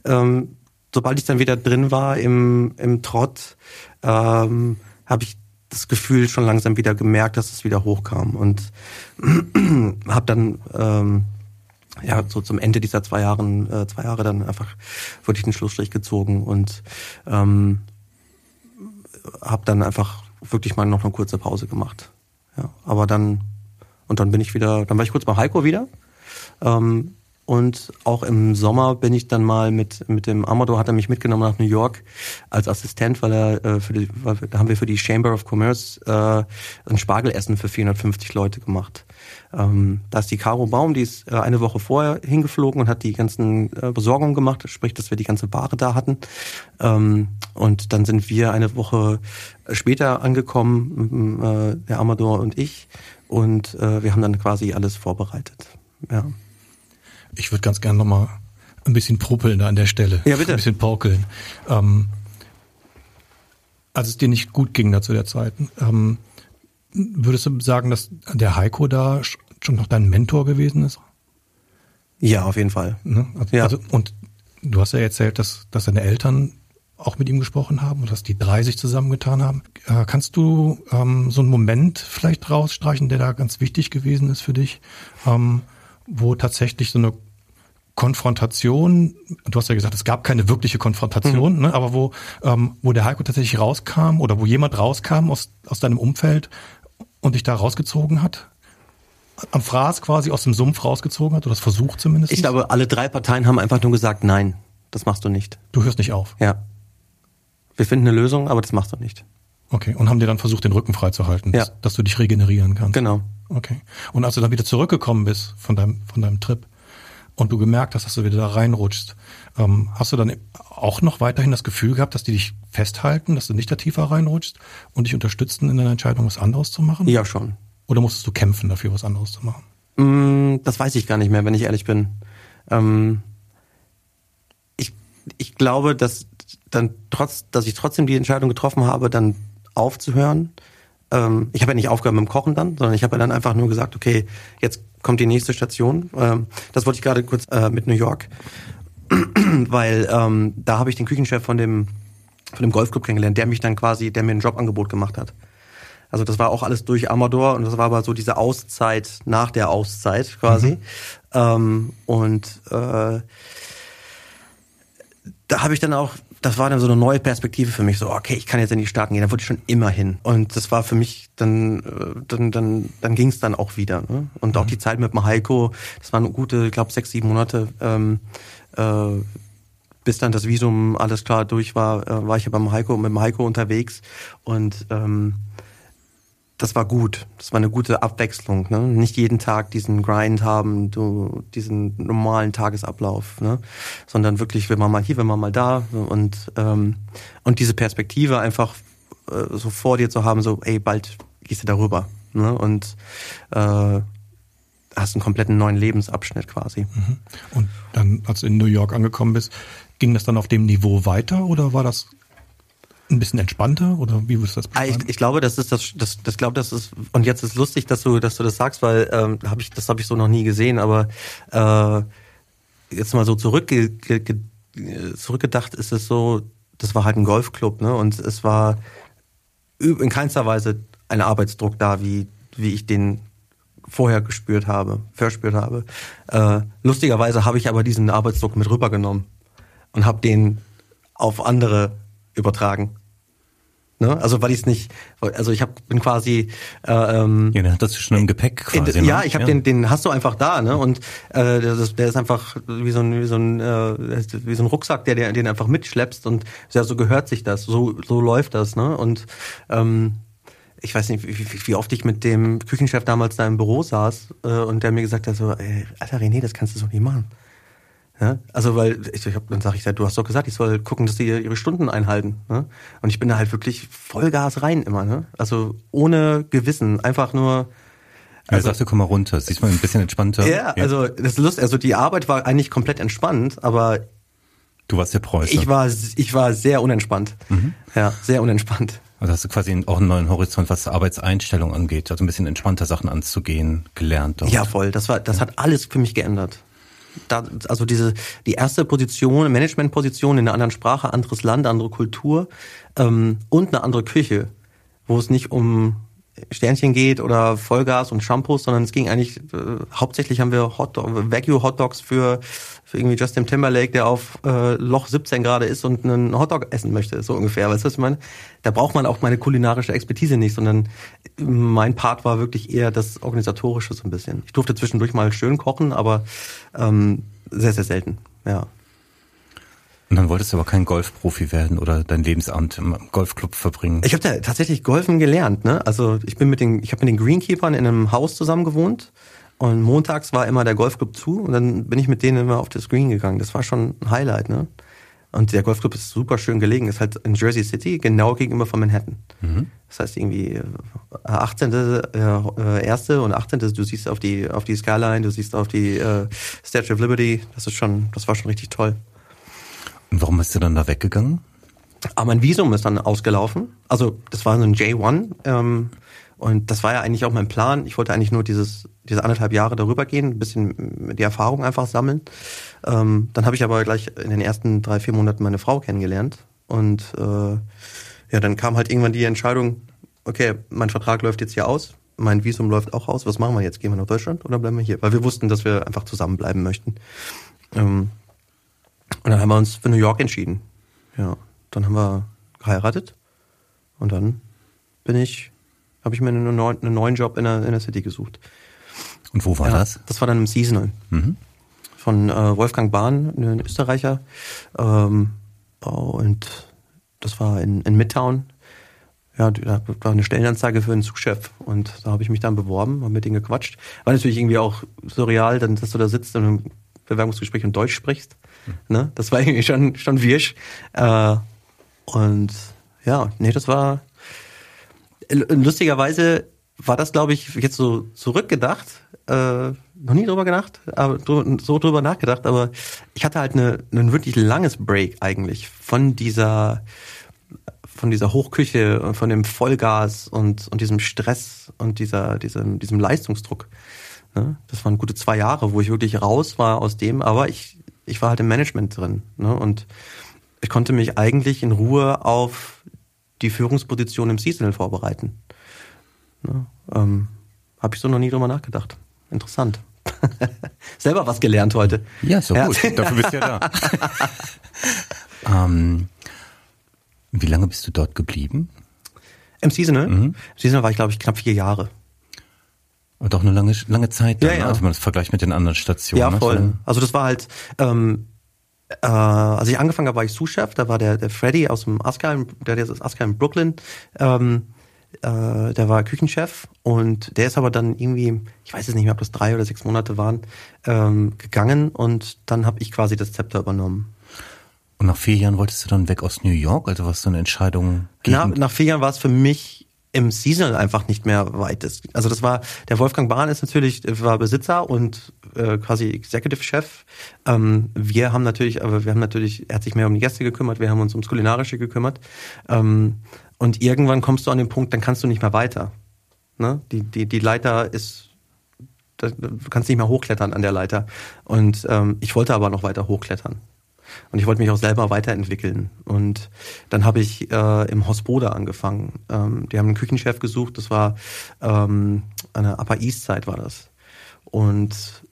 ähm, sobald ich dann wieder drin war im, im Trott, ähm, habe ich das Gefühl schon langsam wieder gemerkt, dass es wieder hochkam und [clears throat] habe dann ähm, ja so zum Ende dieser zwei Jahren äh, zwei Jahre dann einfach wirklich den Schlussstrich gezogen und ähm, habe dann einfach wirklich mal noch eine kurze Pause gemacht. Ja, aber dann und dann bin ich wieder, dann war ich kurz bei Heiko wieder. Ähm, und auch im Sommer bin ich dann mal mit mit dem Amador hat er mich mitgenommen nach New York als Assistent, weil er äh, für die, weil, da haben wir für die Chamber of Commerce äh, ein Spargelessen für 450 Leute gemacht. Ähm, da ist die Caro Baum, die ist äh, eine Woche vorher hingeflogen und hat die ganzen äh, Besorgungen gemacht, sprich, dass wir die ganze Ware da hatten. Ähm, und dann sind wir eine Woche später angekommen, äh, der Amador und ich, und äh, wir haben dann quasi alles vorbereitet. Ja. Ich würde ganz gerne nochmal ein bisschen propeln da an der Stelle. Ja, bitte. Ein bisschen paukeln. Ähm, als es dir nicht gut ging da zu der Zeit, ähm, würdest du sagen, dass der Heiko da schon noch dein Mentor gewesen ist? Ja, auf jeden Fall. Ne? Also, Ja. also, und du hast ja erzählt, dass, dass deine Eltern auch mit ihm gesprochen haben und dass die drei sich zusammengetan haben. Äh, kannst du ähm, so einen Moment vielleicht rausstreichen, der da ganz wichtig gewesen ist für dich, ähm, wo tatsächlich so eine Konfrontation, du hast ja gesagt, es gab keine wirkliche Konfrontation, ne, aber wo, ähm, wo der Heiko tatsächlich rauskam oder wo jemand rauskam aus, aus deinem Umfeld und dich da rausgezogen hat? Am Fraß quasi aus dem Sumpf rausgezogen hat oder das versucht zumindest? Ich glaube, alle drei Parteien haben einfach nur gesagt, nein, das machst du nicht. du hörst nicht auf. Ja. Wir finden eine Lösung, aber das machst du nicht. Okay, und haben dir dann versucht, den Rücken freizuhalten, Ja. dass, dass du dich regenerieren kannst. Genau. Okay. Und als du dann wieder zurückgekommen bist von deinem, von deinem Trip und du gemerkt hast, dass du wieder da reinrutschst, ähm, hast du dann auch noch weiterhin das Gefühl gehabt, dass die dich festhalten, dass du nicht da tiefer reinrutschst und dich unterstützen in deiner Entscheidung, was anderes zu machen? Ja, schon. Oder musstest du kämpfen dafür, was anderes zu machen? Mm, Das weiß ich gar nicht mehr, wenn ich ehrlich bin. Ähm, ich, ich glaube, dass dann trotz, dass ich trotzdem die Entscheidung getroffen habe, dann aufzuhören. Ähm, ich habe ja nicht aufgehört mit dem Kochen dann, sondern ich habe ja dann einfach nur gesagt, okay, jetzt kommt die nächste Station. Ähm, das wollte ich gerade kurz äh, mit New York, [clears throat] weil ähm, da habe ich den Küchenchef von dem von dem Golfclub kennengelernt, der mich dann quasi, der mir ein Jobangebot gemacht hat. Also das war auch alles durch Amador und das war aber so diese Auszeit nach der Auszeit quasi. Ähm, und äh, da habe ich dann auch, das war dann so eine neue Perspektive für mich, so okay, ich kann jetzt in die Staaten gehen, da wollte ich schon immer hin. Und das war für mich dann, äh, dann, dann, dann ging es dann auch wieder. Ne? Und auch die Zeit mit dem Heiko, das waren gute, ich glaube sechs, sieben Monate. Ähm, äh, bis dann das Visum alles klar durch war, äh, war ich ja beim Heiko mit dem Heiko unterwegs und ähm, das war gut. Das war eine gute Abwechslung. Ne? Nicht jeden Tag diesen Grind haben, du, diesen normalen Tagesablauf, ne? sondern wirklich, wenn man mal hier, wenn man mal da und ähm, und diese Perspektive einfach äh, so vor dir zu haben, so, ey, bald gehst du darüber. Ne? Und äh, hast einen kompletten neuen Lebensabschnitt quasi. Und dann, als du in New York angekommen bist, ging das dann auf dem Niveau weiter oder war das ein bisschen entspannter oder wie würdest du das Ah, beschreiben? ich, ich glaube, das ist das, das, das glaube, das ist und jetzt ist lustig, dass du, dass du das sagst, weil ähm, habe ich, das habe ich so noch nie gesehen, aber äh, jetzt mal so zurückge ge, ge, zurückgedacht, ist es so, das war halt ein Golfclub, ne, und es war in keinster Weise ein Arbeitsdruck da, wie wie ich den vorher gespürt habe, verspürt habe. Äh, lustigerweise habe ich aber diesen Arbeitsdruck mit rübergenommen und habe den auf andere übertragen. Ne? Also weil ich es nicht, also ich hab, bin quasi äh, ähm, Ja, den hattest du schon im Gepäck quasi. in, ne? ja, ich habe den, den hast du einfach da, ne? Und äh, der, ist, der ist einfach wie so ein, wie so ein, äh, wie so ein Rucksack, der, der den einfach mitschleppst und ja, so gehört sich das, so so läuft das, ne? Und ähm, ich weiß nicht, wie, wie- wie oft ich mit dem Küchenchef damals da im Büro saß äh, und der mir gesagt hat so, ey, Alter René, das kannst du so nicht machen. Ja, also weil ich, ich hab, dann sage ich, du hast doch gesagt, ich soll gucken, dass die ihre Stunden einhalten. Ne? Und ich bin da halt wirklich Vollgas rein immer. Ne? Also ohne Gewissen, einfach nur. Also, er sagte, komm mal runter, siehst mal ein bisschen entspannter. Ja, ja, also das ist lustig. Also die Arbeit war eigentlich komplett entspannt, aber du warst der Preuße. Ich war, ich war sehr unentspannt. Mhm. Ja, sehr unentspannt. Also hast du quasi auch einen neuen Horizont, was Arbeitseinstellung angeht, also ein bisschen entspannter Sachen anzugehen, gelernt. Dort. Ja, voll. Das war, das hat alles für mich geändert. Da, also diese die erste Position, Managementposition in einer anderen Sprache, anderes Land, andere Kultur ähm, und eine andere Küche, wo es nicht um Sternchen geht oder Vollgas und Shampoos, sondern es ging eigentlich äh, hauptsächlich haben wir Hot Vacuum Hotdogs für, für irgendwie Justin Timberlake, der auf äh, Loch 17 gerade ist und einen Hotdog essen möchte, so ungefähr. Weißt du, was ich meine? Da braucht man auch meine kulinarische Expertise nicht, sondern mein Part war wirklich eher das organisatorische so ein bisschen. Ich durfte zwischendurch mal schön kochen, aber ähm, sehr sehr selten. Ja. Und dann wolltest du aber kein Golfprofi werden oder dein Lebensamt im Golfclub verbringen. Ich habe da tatsächlich Golfen gelernt. Ne? Also ich bin mit den, ich habe mit den Greenkeepern in einem Haus zusammen gewohnt und montags war immer der Golfclub zu und dann bin ich mit denen immer auf das Green gegangen. Das war schon ein Highlight. Ne? Und der Golfclub ist super schön gelegen. Ist halt in Jersey City, genau gegenüber von Manhattan. Mhm. Das heißt irgendwie 18. Äh, äh, erste und 18. Du siehst auf die auf die Skyline, du siehst auf die äh, Statue of Liberty. Das ist schon, das war schon richtig toll. Und warum bist du dann da weggegangen? Aber ah, mein Visum ist dann ausgelaufen. Also das war so ein J1. Ähm, und das war ja eigentlich auch mein Plan. Ich wollte eigentlich nur dieses, diese anderthalb Jahre darüber gehen, ein bisschen die Erfahrung einfach sammeln. Ähm, dann habe ich aber gleich in den ersten drei, vier Monaten meine Frau kennengelernt. Und äh, ja, dann kam halt irgendwann die Entscheidung, okay, mein Vertrag läuft jetzt hier aus, mein Visum läuft auch aus, was machen wir jetzt? Gehen wir nach Deutschland oder bleiben wir hier? Weil wir wussten, dass wir einfach zusammenbleiben möchten. Ähm, und dann haben wir uns für New York entschieden. Ja, dann haben wir geheiratet und dann bin ich, habe ich mir einen neuen, einen neuen Job in der, in der City gesucht. Und wo war ja, das? Das war dann im Seasonal. Mhm. Von äh, Wolfgang Bahn, ein Österreicher. Ähm, und das war in, in Midtown. Ja, da war eine Stellenanzeige für einen Zugchef und da habe ich mich dann beworben, habe mit denen gequatscht. War natürlich irgendwie auch surreal, dann, dass du da sitzt und im Bewerbungsgespräch und Deutsch sprichst. Ne? Das war irgendwie schon, schon wirsch. Äh, und ja, nee, das war lustigerweise war das, glaube ich, jetzt so zurückgedacht, äh, noch nie drüber gedacht, aber so drüber nachgedacht, aber ich hatte halt eine, ein wirklich langes Break eigentlich von dieser von dieser Hochküche und von dem Vollgas und, und diesem Stress und dieser, diesem, diesem Leistungsdruck. Ne? Das waren gute zwei Jahre, wo ich wirklich raus war aus dem, aber ich ich war halt im Management drin. Ne? Und ich konnte mich eigentlich in Ruhe auf die Führungsposition im Seasonal vorbereiten. Ne? Ähm, Habe ich so noch nie drüber nachgedacht. Interessant. [laughs] Selber was gelernt heute. Ja, so ja. gut. Dafür bist du ja da. [laughs] ähm, wie lange bist du dort geblieben? Im Seasonal? Mhm. Im Seasonal war ich, glaube ich, knapp vier Jahre. Und auch eine lange, lange Zeit dann, ja, ja. also man das vergleicht mit den anderen Stationen. Ja, voll. Also das war halt, ähm, äh, als ich angefangen habe, war ich Sous-Chef, da war der, der Freddy aus dem Aska, der, ist Aska in Brooklyn, ähm, äh, der war Küchenchef und der ist aber dann irgendwie, ich weiß es nicht mehr, ob das drei oder sechs Monate waren, ähm, gegangen und dann habe ich quasi das Zepter übernommen. Und nach vier Jahren wolltest du dann weg aus New York? Also was so eine Entscheidung? Gegen Na, nach vier Jahren war es für mich im Seasonal einfach nicht mehr weit ist. Also das war, der Wolfgang Bahn ist natürlich, war Besitzer und äh, quasi Executive Chef. Ähm, wir haben natürlich, aber wir haben natürlich, er hat sich mehr um die Gäste gekümmert, wir haben uns ums Kulinarische gekümmert. Ähm, und irgendwann kommst du an den Punkt, dann kannst du nicht mehr weiter. Ne? Die, die, die Leiter ist, du kannst nicht mehr hochklettern an der Leiter. Und ähm, ich wollte aber noch weiter hochklettern. Und ich wollte mich auch selber weiterentwickeln. Und dann habe ich äh, im Hospoda angefangen. Ähm, die haben einen Küchenchef gesucht, das war ähm, eine Upper East Side war das. Und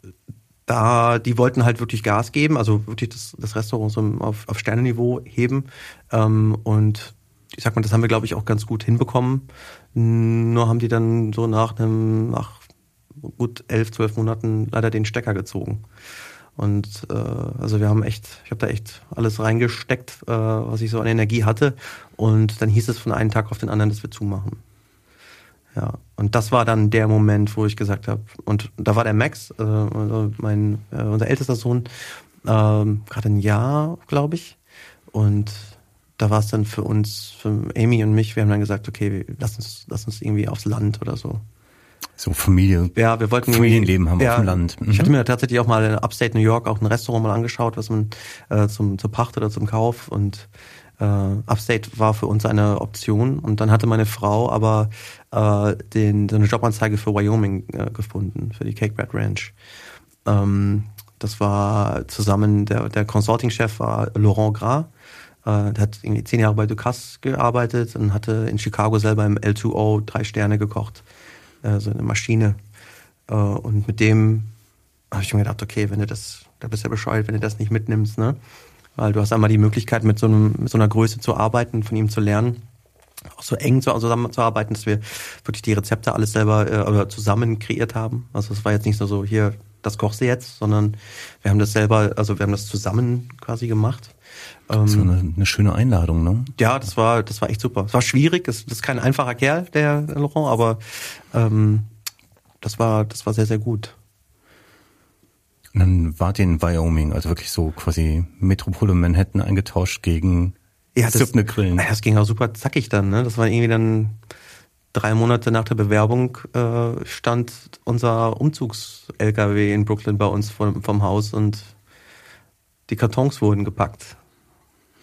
da, die wollten halt wirklich Gas geben, also wirklich das, das Restaurant so auf, auf Sternenniveau heben. Ähm, und ich sag mal, das haben wir, glaube ich, auch ganz gut hinbekommen. Nur haben die dann so nach einem, nach gut elf, zwölf Monaten leider den Stecker gezogen. Und äh, also wir haben echt, ich habe da echt alles reingesteckt, äh, was ich so an Energie hatte. Und dann hieß es von einem Tag auf den anderen, dass wir zumachen. Ja, und das war dann der Moment, wo ich gesagt habe, und da war der Max, äh, also mein, äh, unser ältester Sohn, ähm, gerade ein Jahr, glaube ich. Und da war es dann für uns, für Amy und mich, wir haben dann gesagt, okay, lass uns, lass uns irgendwie aufs Land oder so. So Familie. Ja, wir wollten Familienleben haben wir auf dem Land. Mhm. Ich hatte mir tatsächlich auch mal in Upstate New York auch ein Restaurant mal angeschaut, was man äh, zum zur Pacht oder zum Kauf und äh, Upstate war für uns eine Option und dann hatte meine Frau aber äh, den so eine Jobanzeige für Wyoming äh, gefunden für die Cake Bread Ranch. Ähm, das war zusammen der der Consulting-Chef war Laurent Gras. Äh, der hat irgendwie zehn Jahre bei Ducasse gearbeitet und hatte in Chicago selber im L2O drei Sterne gekocht äh, so eine Maschine. Äh, und mit dem habe ich mir gedacht, okay, wenn du das, da bist du ja bescheuert, wenn du das nicht mitnimmst, ne? Weil du hast einmal die Möglichkeit, mit so, einem, mit so einer Größe zu arbeiten, von ihm zu lernen, auch so eng zusammenzuarbeiten, dass wir wirklich die Rezepte alles selber äh, oder zusammen kreiert haben. Also es war jetzt nicht nur so, hier, das kochst du jetzt, sondern wir haben das selber, also wir haben das zusammen quasi gemacht. Das war eine, eine, schöne Einladung, ne? Ja, das war, das war echt super. Es war schwierig, das, das ist kein einfacher Kerl, der Laurent, aber ähm, das war, das war sehr, sehr gut. Und dann wart ihr in Wyoming, also wirklich so quasi Metropole Manhattan eingetauscht gegen ja, das, Grillen. Das ging auch super zackig dann, ne? Das war irgendwie dann drei Monate nach der Bewerbung äh, stand unser Umzugs-LKW in Brooklyn bei uns vom, vom Haus und die Kartons wurden gepackt.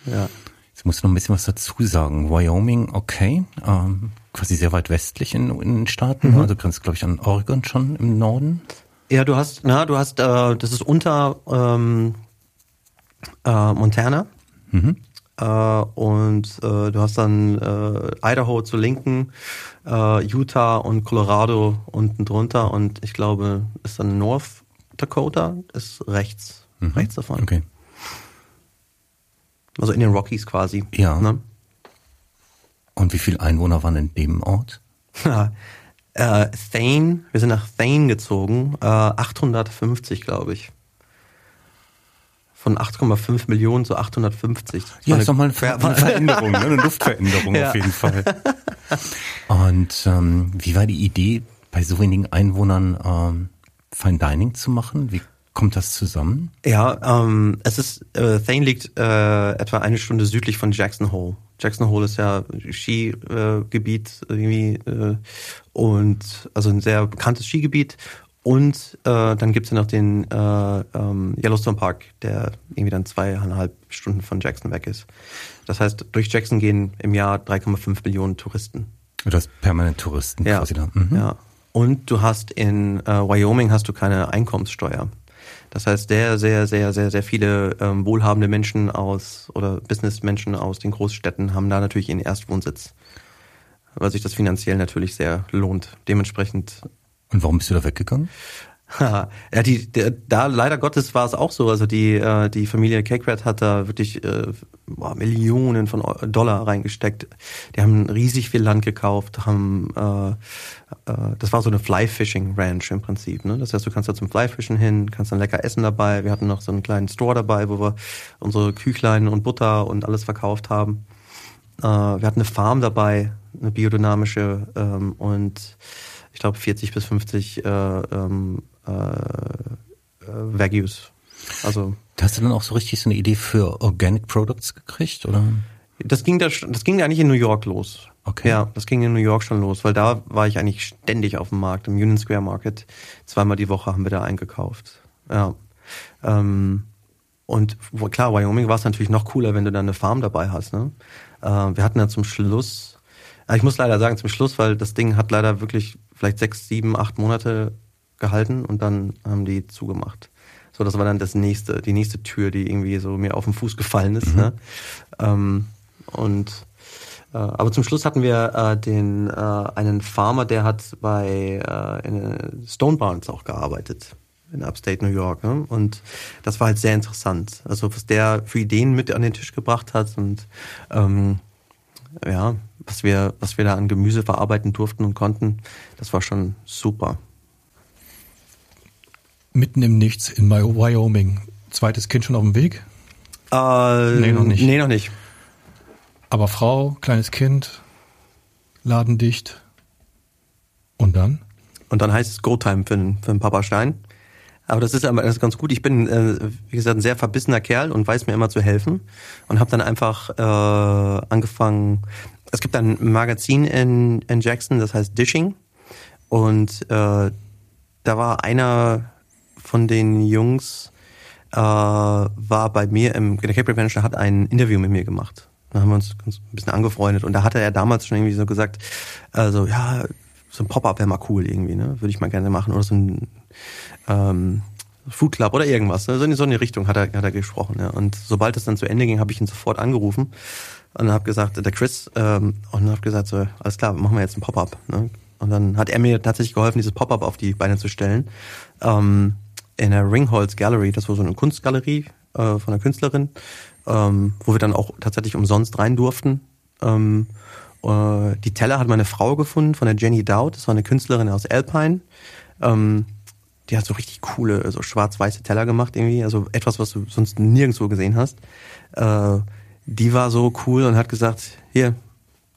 Ja. Jetzt musst du noch ein bisschen was dazu sagen. Wyoming, okay, ähm, quasi sehr weit westlich in, in den Staaten, mhm. also grenzt glaube ich an Oregon schon im Norden. Ja, du hast, na, du hast, äh, das ist unter ähm, äh, Montana. Mhm. Äh, und äh, du hast dann äh, Idaho zur Linken, äh, Utah und Colorado unten drunter und ich glaube, ist dann North Dakota, ist rechts, mhm. rechts davon. Okay. Also in den Rockies quasi. Ja. Ne? Und wie viele Einwohner waren in dem Ort? äh, Thane, wir sind nach Thane gezogen, äh, 850 glaube ich. Von 8,5 Millionen zu 850. Das ja, ist doch mal eine, Ver eine Veränderung, ne? eine Luftveränderung [laughs] ja. auf jeden Fall. Und ähm, wie war die Idee, bei so wenigen Einwohnern ähm, Fine Dining zu machen? Wie Kommt das zusammen? Ja, ähm, es ist, äh, Thane liegt äh, etwa eine Stunde südlich von Jackson Hole. Jackson Hole ist ja Skigebiet äh, irgendwie äh, und also ein sehr bekanntes Skigebiet. Und äh, dann gibt's ja noch den äh, ähm, Yellowstone Park, der irgendwie dann zweieinhalb Stunden von Jackson weg ist. Das heißt, durch Jackson gehen im Jahr 3,5 Millionen Touristen. Du hast permanent Touristen ja, quasi da. Mhm. Ja. Und du hast in äh, Wyoming hast du keine Einkommenssteuer. Das heißt, sehr, sehr, sehr, sehr, sehr viele ähm, wohlhabende Menschen aus oder Businessmenschen aus den Großstädten haben da natürlich ihren Erstwohnsitz, weil sich das finanziell natürlich sehr lohnt. Dementsprechend. Und warum bist du da weggegangen? [laughs] ja, die, der, da leider Gottes war es auch so. Also die, äh, die Familie Cakewert hat da wirklich äh, boah, Millionen von Dollar reingesteckt. Die haben riesig viel Land gekauft, haben äh, äh, das war so eine Fly-Fishing Ranch im Prinzip. Ne? Das heißt, du kannst da zum Fly-Fischen hin, kannst dann lecker essen dabei. Wir hatten noch so einen kleinen Store dabei, wo wir unsere Küchlein und Butter und alles verkauft haben. Äh, wir hatten eine Farm dabei, eine biodynamische ähm, und ich glaube 40 bis 50 äh, ähm, äh, äh, Values. Also Hast du dann auch so richtig so eine Idee für Organic Products gekriegt, oder? Das ging da, das ging eigentlich in New York los. Okay. Ja, das ging in New York schon los, weil da war ich eigentlich ständig auf dem Markt, im Union Square Market. Zweimal die Woche haben wir da eingekauft. Ja. Ähm, und klar, Wyoming war es natürlich noch cooler, wenn du da eine Farm dabei hast. Ne? Äh, wir hatten ja zum Schluss, ich muss leider sagen zum Schluss, weil das Ding hat leider wirklich vielleicht sechs, sieben, acht Monate gehalten und dann haben die zugemacht. So, das war dann das nächste, die nächste Tür, die irgendwie so mir auf den Fuß gefallen ist. Mhm. Ne? Ähm, und äh, aber zum Schluss hatten wir äh, den äh, einen Farmer, der hat bei äh, in Stone Barns auch gearbeitet in Upstate New York. Ne? Und das war halt sehr interessant. Also was der für Ideen mit an den Tisch gebracht hat und ähm, ja, was wir, was wir da an Gemüse verarbeiten durften und konnten, das war schon super mitten im Nichts in Wyoming. Zweites Kind schon auf dem Weg? Äh, nee, noch nicht. Nee, noch nicht. Aber Frau, kleines Kind, Laden dicht. Und dann? Und dann heißt es Go-Time für, den, für den Papa Stein. Aber das ist, das ist ganz gut. Ich bin, äh, wie gesagt, ein sehr verbissener Kerl und weiß mir immer zu helfen. Und habe dann einfach äh, angefangen. Es gibt ein Magazin in, in Jackson, das heißt Dishing. Und äh, da war einer von den Jungs, äh, war bei mir im, der Cape Prevention hat ein Interview mit mir gemacht. Da haben wir uns ein bisschen angefreundet. Und da hatte er damals schon irgendwie so gesagt, also ja, so ein Pop-up wäre mal cool irgendwie, ne? Würde ich mal gerne machen. Oder so ein ähm, Food Club oder irgendwas. Ne? So in so eine Richtung hat er, hat er gesprochen. Ja. Und sobald es dann zu Ende ging, habe ich ihn sofort angerufen und habe gesagt, der Chris, ähm, und habe gesagt, so, alles klar, machen wir jetzt ein Pop-up. Ne? Und dann hat er mir tatsächlich geholfen, dieses Pop-up auf die Beine zu stellen. Ähm, in der Ringholz Gallery, das war so eine Kunstgalerie äh, von einer Künstlerin, ähm, wo wir dann auch tatsächlich umsonst rein durften. Ähm, äh, die Teller hat meine Frau gefunden von der Jenny Dowd, das war eine Künstlerin aus Alpine. Ähm, die hat so richtig coole, so schwarz-weiße Teller gemacht irgendwie, also etwas, was du sonst nirgendwo gesehen hast. Äh, die war so cool und hat gesagt, hier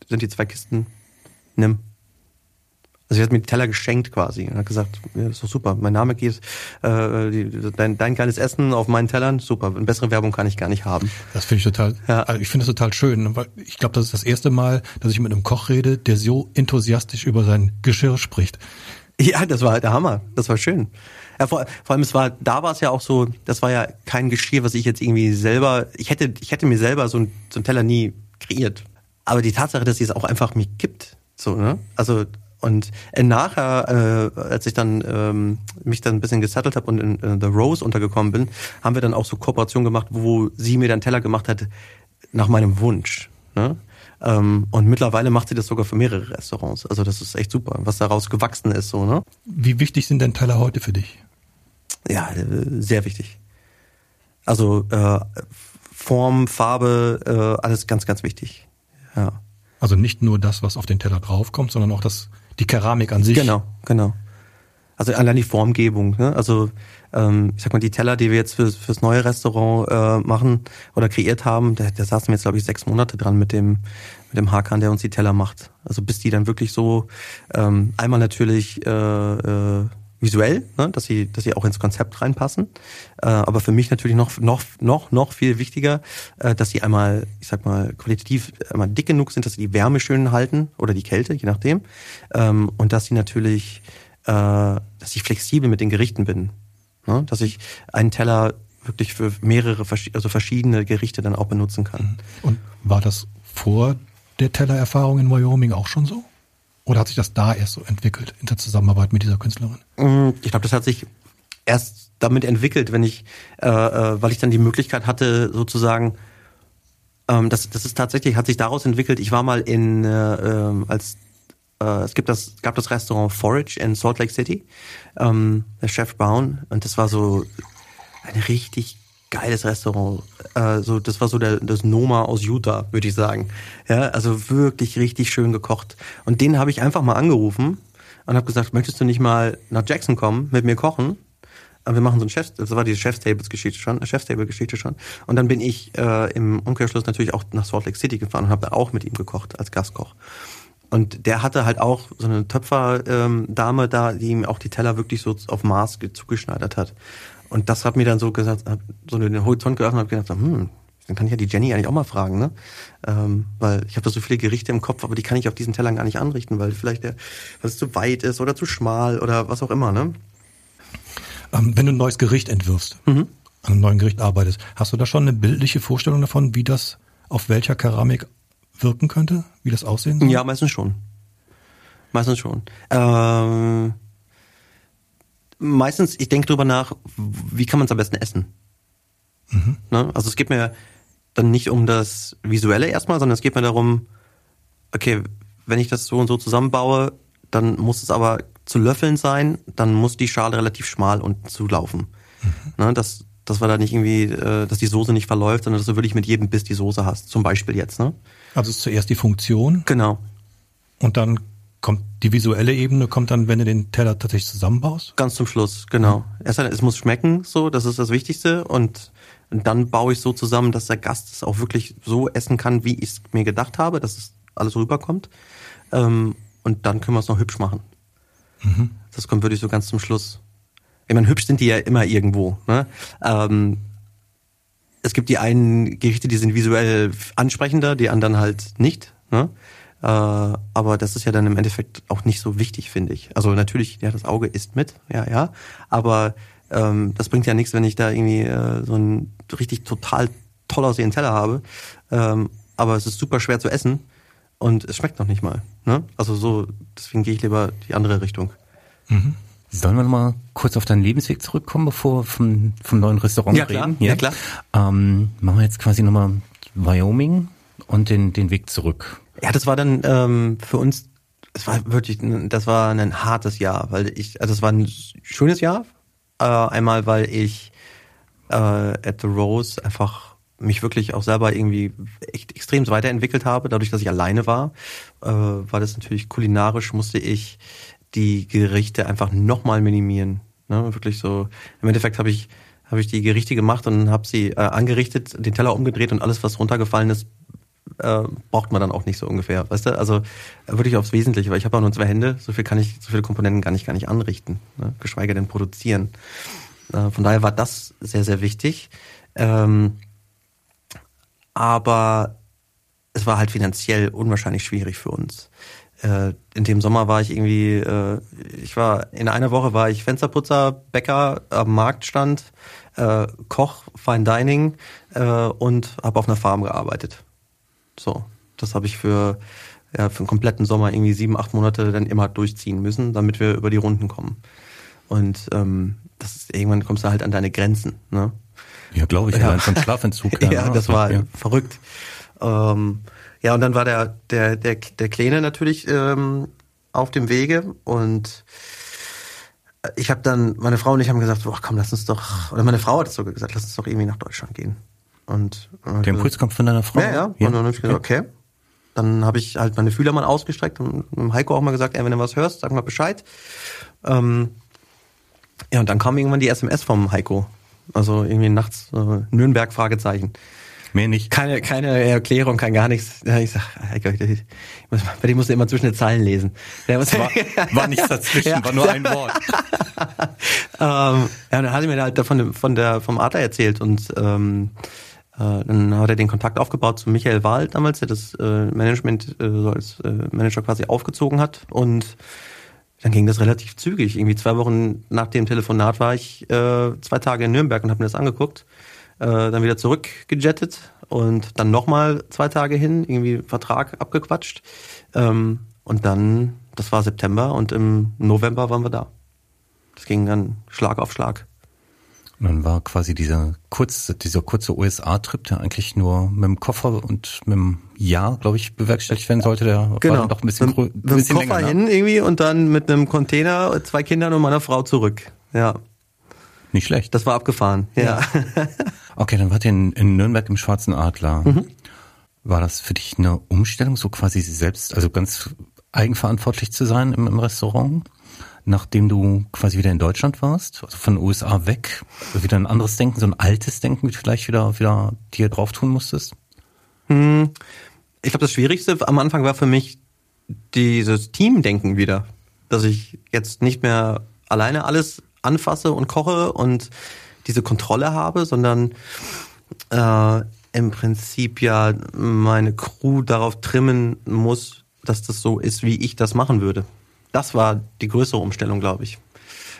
sind die zwei Kisten, nimm. Also sie hat mir die Teller geschenkt quasi und hat gesagt, ja, ist doch super, mein Name geht, äh, die, dein, dein geiles Essen auf meinen Tellern, super, eine bessere Werbung kann ich gar nicht haben. Das finde ich total, ja. also ich finde das total schön, weil ich glaube, das ist das erste Mal, dass ich mit einem Koch rede, der so enthusiastisch über sein Geschirr spricht. Ja, das war halt der Hammer. Das war schön. Ja, vor, vor allem, es war, da war es ja auch so, das war ja kein Geschirr, was ich jetzt irgendwie selber, ich hätte, ich hätte mir selber so, ein, so einen Teller nie kreiert. Aber die Tatsache, dass sie es auch einfach mir gibt, so, ne? Also, und äh, nachher, äh, als ich dann ähm, mich dann ein bisschen gesettelt habe und in äh, The Rose untergekommen bin, haben wir dann auch so Kooperationen gemacht, wo sie mir dann Teller gemacht hat nach meinem Wunsch. Ne? Ähm, und mittlerweile macht sie das sogar für mehrere Restaurants. Also das ist echt super, was daraus gewachsen ist. So, ne? Wie wichtig sind denn Teller heute für dich? Ja, äh, sehr wichtig. Also äh, Form, Farbe, äh, alles ganz, ganz wichtig. Ja. Also nicht nur das, was auf den Teller draufkommt, sondern auch das, die Keramik an sich. Genau, genau. Also allein die Formgebung. Ne? Also ähm, ich sag mal, die Teller, die wir jetzt für, fürs neue Restaurant äh, machen oder kreiert haben, da, da saßen wir jetzt, glaube ich, sechs Monate dran mit dem, mit dem Hakan, der uns die Teller macht. Also bis die dann wirklich so ähm, einmal natürlich äh, äh, visuell, ne, dass sie, dass sie auch ins Konzept reinpassen. Äh, aber für mich natürlich noch, noch, noch, noch viel wichtiger, äh, dass sie einmal, ich sag mal, qualitativ einmal dick genug sind, dass sie die Wärme schön halten oder die Kälte, je nachdem. Ähm, und dass sie natürlich, äh, dass ich flexibel mit den Gerichten bin. Ne? Dass ich einen Teller wirklich für mehrere, also verschiedene Gerichte dann auch benutzen kann. Und war das vor der Tellererfahrung in Wyoming auch schon so? Oder hat sich das da erst so entwickelt in der Zusammenarbeit mit dieser Künstlerin? Mm, ich glaube, das hat sich erst damit entwickelt, wenn ich, äh, äh, weil ich dann die Möglichkeit hatte, sozusagen, ähm, das, das ist tatsächlich, hat sich daraus entwickelt. Ich war mal in, äh, äh, als äh, es gibt das, gab das Restaurant Forage in Salt Lake City, ähm, der Chef Brown, und das war so ein richtig geiles Restaurant. Äh, das war so der, das Noma aus Utah, würde ich sagen. Ja, also wirklich richtig schön gekocht. Und den habe ich einfach mal angerufen und habe gesagt, möchtest du nicht mal nach Jackson kommen, mit mir kochen? wir machen so ein Chefs, das war die Chefstables-Geschichte schon, Chefstable-Geschichte schon. Und dann bin ich äh, im Umkehrschluss natürlich auch nach Salt Lake City gefahren und habe da auch mit ihm gekocht als Gastkoch. Und der hatte halt auch so eine Töpferdame ähm, da, die ihm auch die Teller wirklich so auf Maß zugeschneidert hat. Und das hat mir dann so gesagt, hat so den Horizont geöffnet und hab gedacht, hm, dann kann ich ja die Jenny eigentlich auch mal fragen, ne? Ähm, weil ich habe da so viele Gerichte im Kopf, aber die kann ich auf diesen Tellern gar nicht anrichten, weil vielleicht der, was zu weit ist oder zu schmal oder was auch immer, ne? Ähm, wenn du ein neues Gericht entwirfst, mhm. an einem neuen Gericht arbeitest, hast du da schon eine bildliche Vorstellung davon, wie das auf welcher Keramik wirken könnte? Wie das aussehen soll? Ja, meistens schon. Meistens schon. Ähm, meistens, ich denke drüber nach, wie kann man es am besten essen? Mhm. Ne? Also es geht mir dann nicht um das Visuelle erstmal, sondern es geht mir darum, okay, wenn ich das so und so zusammenbaue, dann muss es aber zu löffeln sein, dann muss die Schale relativ schmal unten zulaufen. Mhm. Ne? Das, dass wir da nicht irgendwie, äh, dass die Soße nicht verläuft, sondern dass du wirklich mit jedem Biss die Soße hast. Zum Beispiel jetzt, ne? Also ist zuerst die Funktion. Genau. Und dann kommt die visuelle Ebene, kommt dann, wenn du den Teller tatsächlich zusammenbaust? Ganz zum Schluss, genau. Mhm. Erst es muss schmecken, so, das ist das Wichtigste. Und, dann baue ich so zusammen, dass der Gast es auch wirklich so essen kann, wie ich es mir gedacht habe, dass es alles rüberkommt. Ähm, und dann können wir es noch hübsch machen. Mhm. Das kommt wirklich so ganz zum Schluss. Ich meine, hübsch sind die ja immer irgendwo. Ne? Ähm, es gibt die einen Gerichte, die sind visuell ansprechender, die anderen halt nicht. Ne? Äh, aber das ist ja dann im Endeffekt auch nicht so wichtig, finde ich. Also natürlich, ja, das Auge isst mit, ja, ja. Aber ähm, das bringt ja nichts, wenn ich da irgendwie äh, so einen richtig total toll aussehenden Teller habe. Ähm, aber es ist super schwer zu essen und es schmeckt noch nicht mal. Ne? Also so, deswegen gehe ich lieber die andere Richtung. Mhm. Sollen wir noch mal kurz auf deinen Lebensweg zurückkommen, bevor wir vom, vom neuen Restaurant ja, klar. reden? Ja, klar. Ähm, machen wir jetzt quasi nochmal Wyoming und den, den Weg zurück. Ja, das war dann ähm, für uns, es war wirklich, das war ein hartes Jahr, weil ich, also es war ein schönes Jahr. Äh, einmal, weil ich äh, at the Rose einfach mich wirklich auch selber irgendwie echt extrem weiterentwickelt habe, dadurch, dass ich alleine war, äh, war das natürlich kulinarisch, musste ich die Gerichte einfach nochmal minimieren. Ne? Wirklich so, im Endeffekt habe ich, habe ich die Gerichte gemacht und habe sie äh, angerichtet, den Teller umgedreht und alles, was runtergefallen ist, äh, braucht man dann auch nicht so ungefähr, weißt du? Also wirklich aufs Wesentliche, weil ich habe auch nur zwei Hände, so viel kann ich, so viele Komponenten kann ich gar nicht anrichten, ne? geschweige denn produzieren. Äh, von daher war das sehr, sehr wichtig. Ähm, aber es war halt finanziell unwahrscheinlich schwierig für uns. Äh, in dem Sommer war ich irgendwie, äh, ich war in einer Woche war ich Fensterputzer, Bäcker am Marktstand, äh, Koch, Fine Dining äh, und habe auf einer Farm gearbeitet. So, das habe ich für ja, für einen kompletten Sommer irgendwie sieben, acht Monate dann immer durchziehen müssen, damit wir über die Runden kommen. Und ähm, das ist, irgendwann kommst du halt an deine Grenzen. Ne? Ja, glaube ich, Ja. allein vom Schlafentzug. [laughs] ja, ne? das war ja. verrückt. Ähm, ja, und dann war der, der, der, der Kleine natürlich ähm, auf dem Wege und ich habe dann, meine Frau und ich haben gesagt, boah, komm, lass uns doch, oder meine Frau hat es sogar gesagt, lass uns doch irgendwie nach Deutschland gehen. Und äh, Der Impuls kommt von deiner Frau? ja, ja. Und dann habe ich gesagt, okay. Dann habe ich halt meine Fühler mal ausgestreckt und Heiko auch mal gesagt, ey, wenn du was hörst, sag mal Bescheid. Ähm, ja, und dann kam irgendwann die SMS vom Heiko. Also irgendwie nachts äh, Nürnberg Fragezeichen. Mehr nicht. Keine, keine Erklärung, kein gar nichts. Ja, ich sag, Heiko, ich, muss- bei dem musst du immer zwischen den Zeilen lesen. Der muss, War, war nichts dazwischen, Ja. war nur ein [laughs] Wort. ähm, ja, dann hat er mir halt davon von der vom Adler erzählt und ähm, äh, dann hat er den Kontakt aufgebaut zu Michael Wahl damals, der das äh, Management äh, so als äh, Manager quasi aufgezogen hat und dann ging das relativ zügig. Irgendwie zwei Wochen nach dem Telefonat war ich äh, zwei Tage in Nürnberg und habe mir das angeguckt. Äh, dann wieder zurückgejettet und dann nochmal zwei Tage hin, irgendwie Vertrag abgequatscht. Ähm, und dann, das war September und im November waren wir da. Das ging dann Schlag auf Schlag. Und dann war quasi dieser kurze, dieser kurze USA-Trip, der eigentlich nur mit dem Koffer und mit dem Jahr, glaube ich, bewerkstelligt werden sollte, der war dann doch ein bisschen, Genau. mit, grö- mit dem bisschen Koffer länger. Ne? hin irgendwie und dann mit einem Container, zwei Kindern und meiner Frau zurück. Ja, Nicht schlecht. das war abgefahren. Ja. [laughs] Okay, dann wart ihr in, in Nürnberg im Schwarzen Adler. Mhm. War das für dich eine Umstellung, so quasi selbst, also ganz eigenverantwortlich zu sein im, im Restaurant, nachdem du quasi wieder in Deutschland warst, also von den USA weg, wieder ein anderes Denken, so ein altes Denken vielleicht wieder, wieder dir drauf tun musstest? Ich glaube, das Schwierigste am Anfang war für mich dieses Teamdenken wieder. Dass ich jetzt nicht mehr alleine alles anfasse und koche und diese Kontrolle habe, sondern äh, im Prinzip ja meine Crew darauf trimmen muss, dass das so ist, wie ich das machen würde. Das war die größere Umstellung, glaube ich.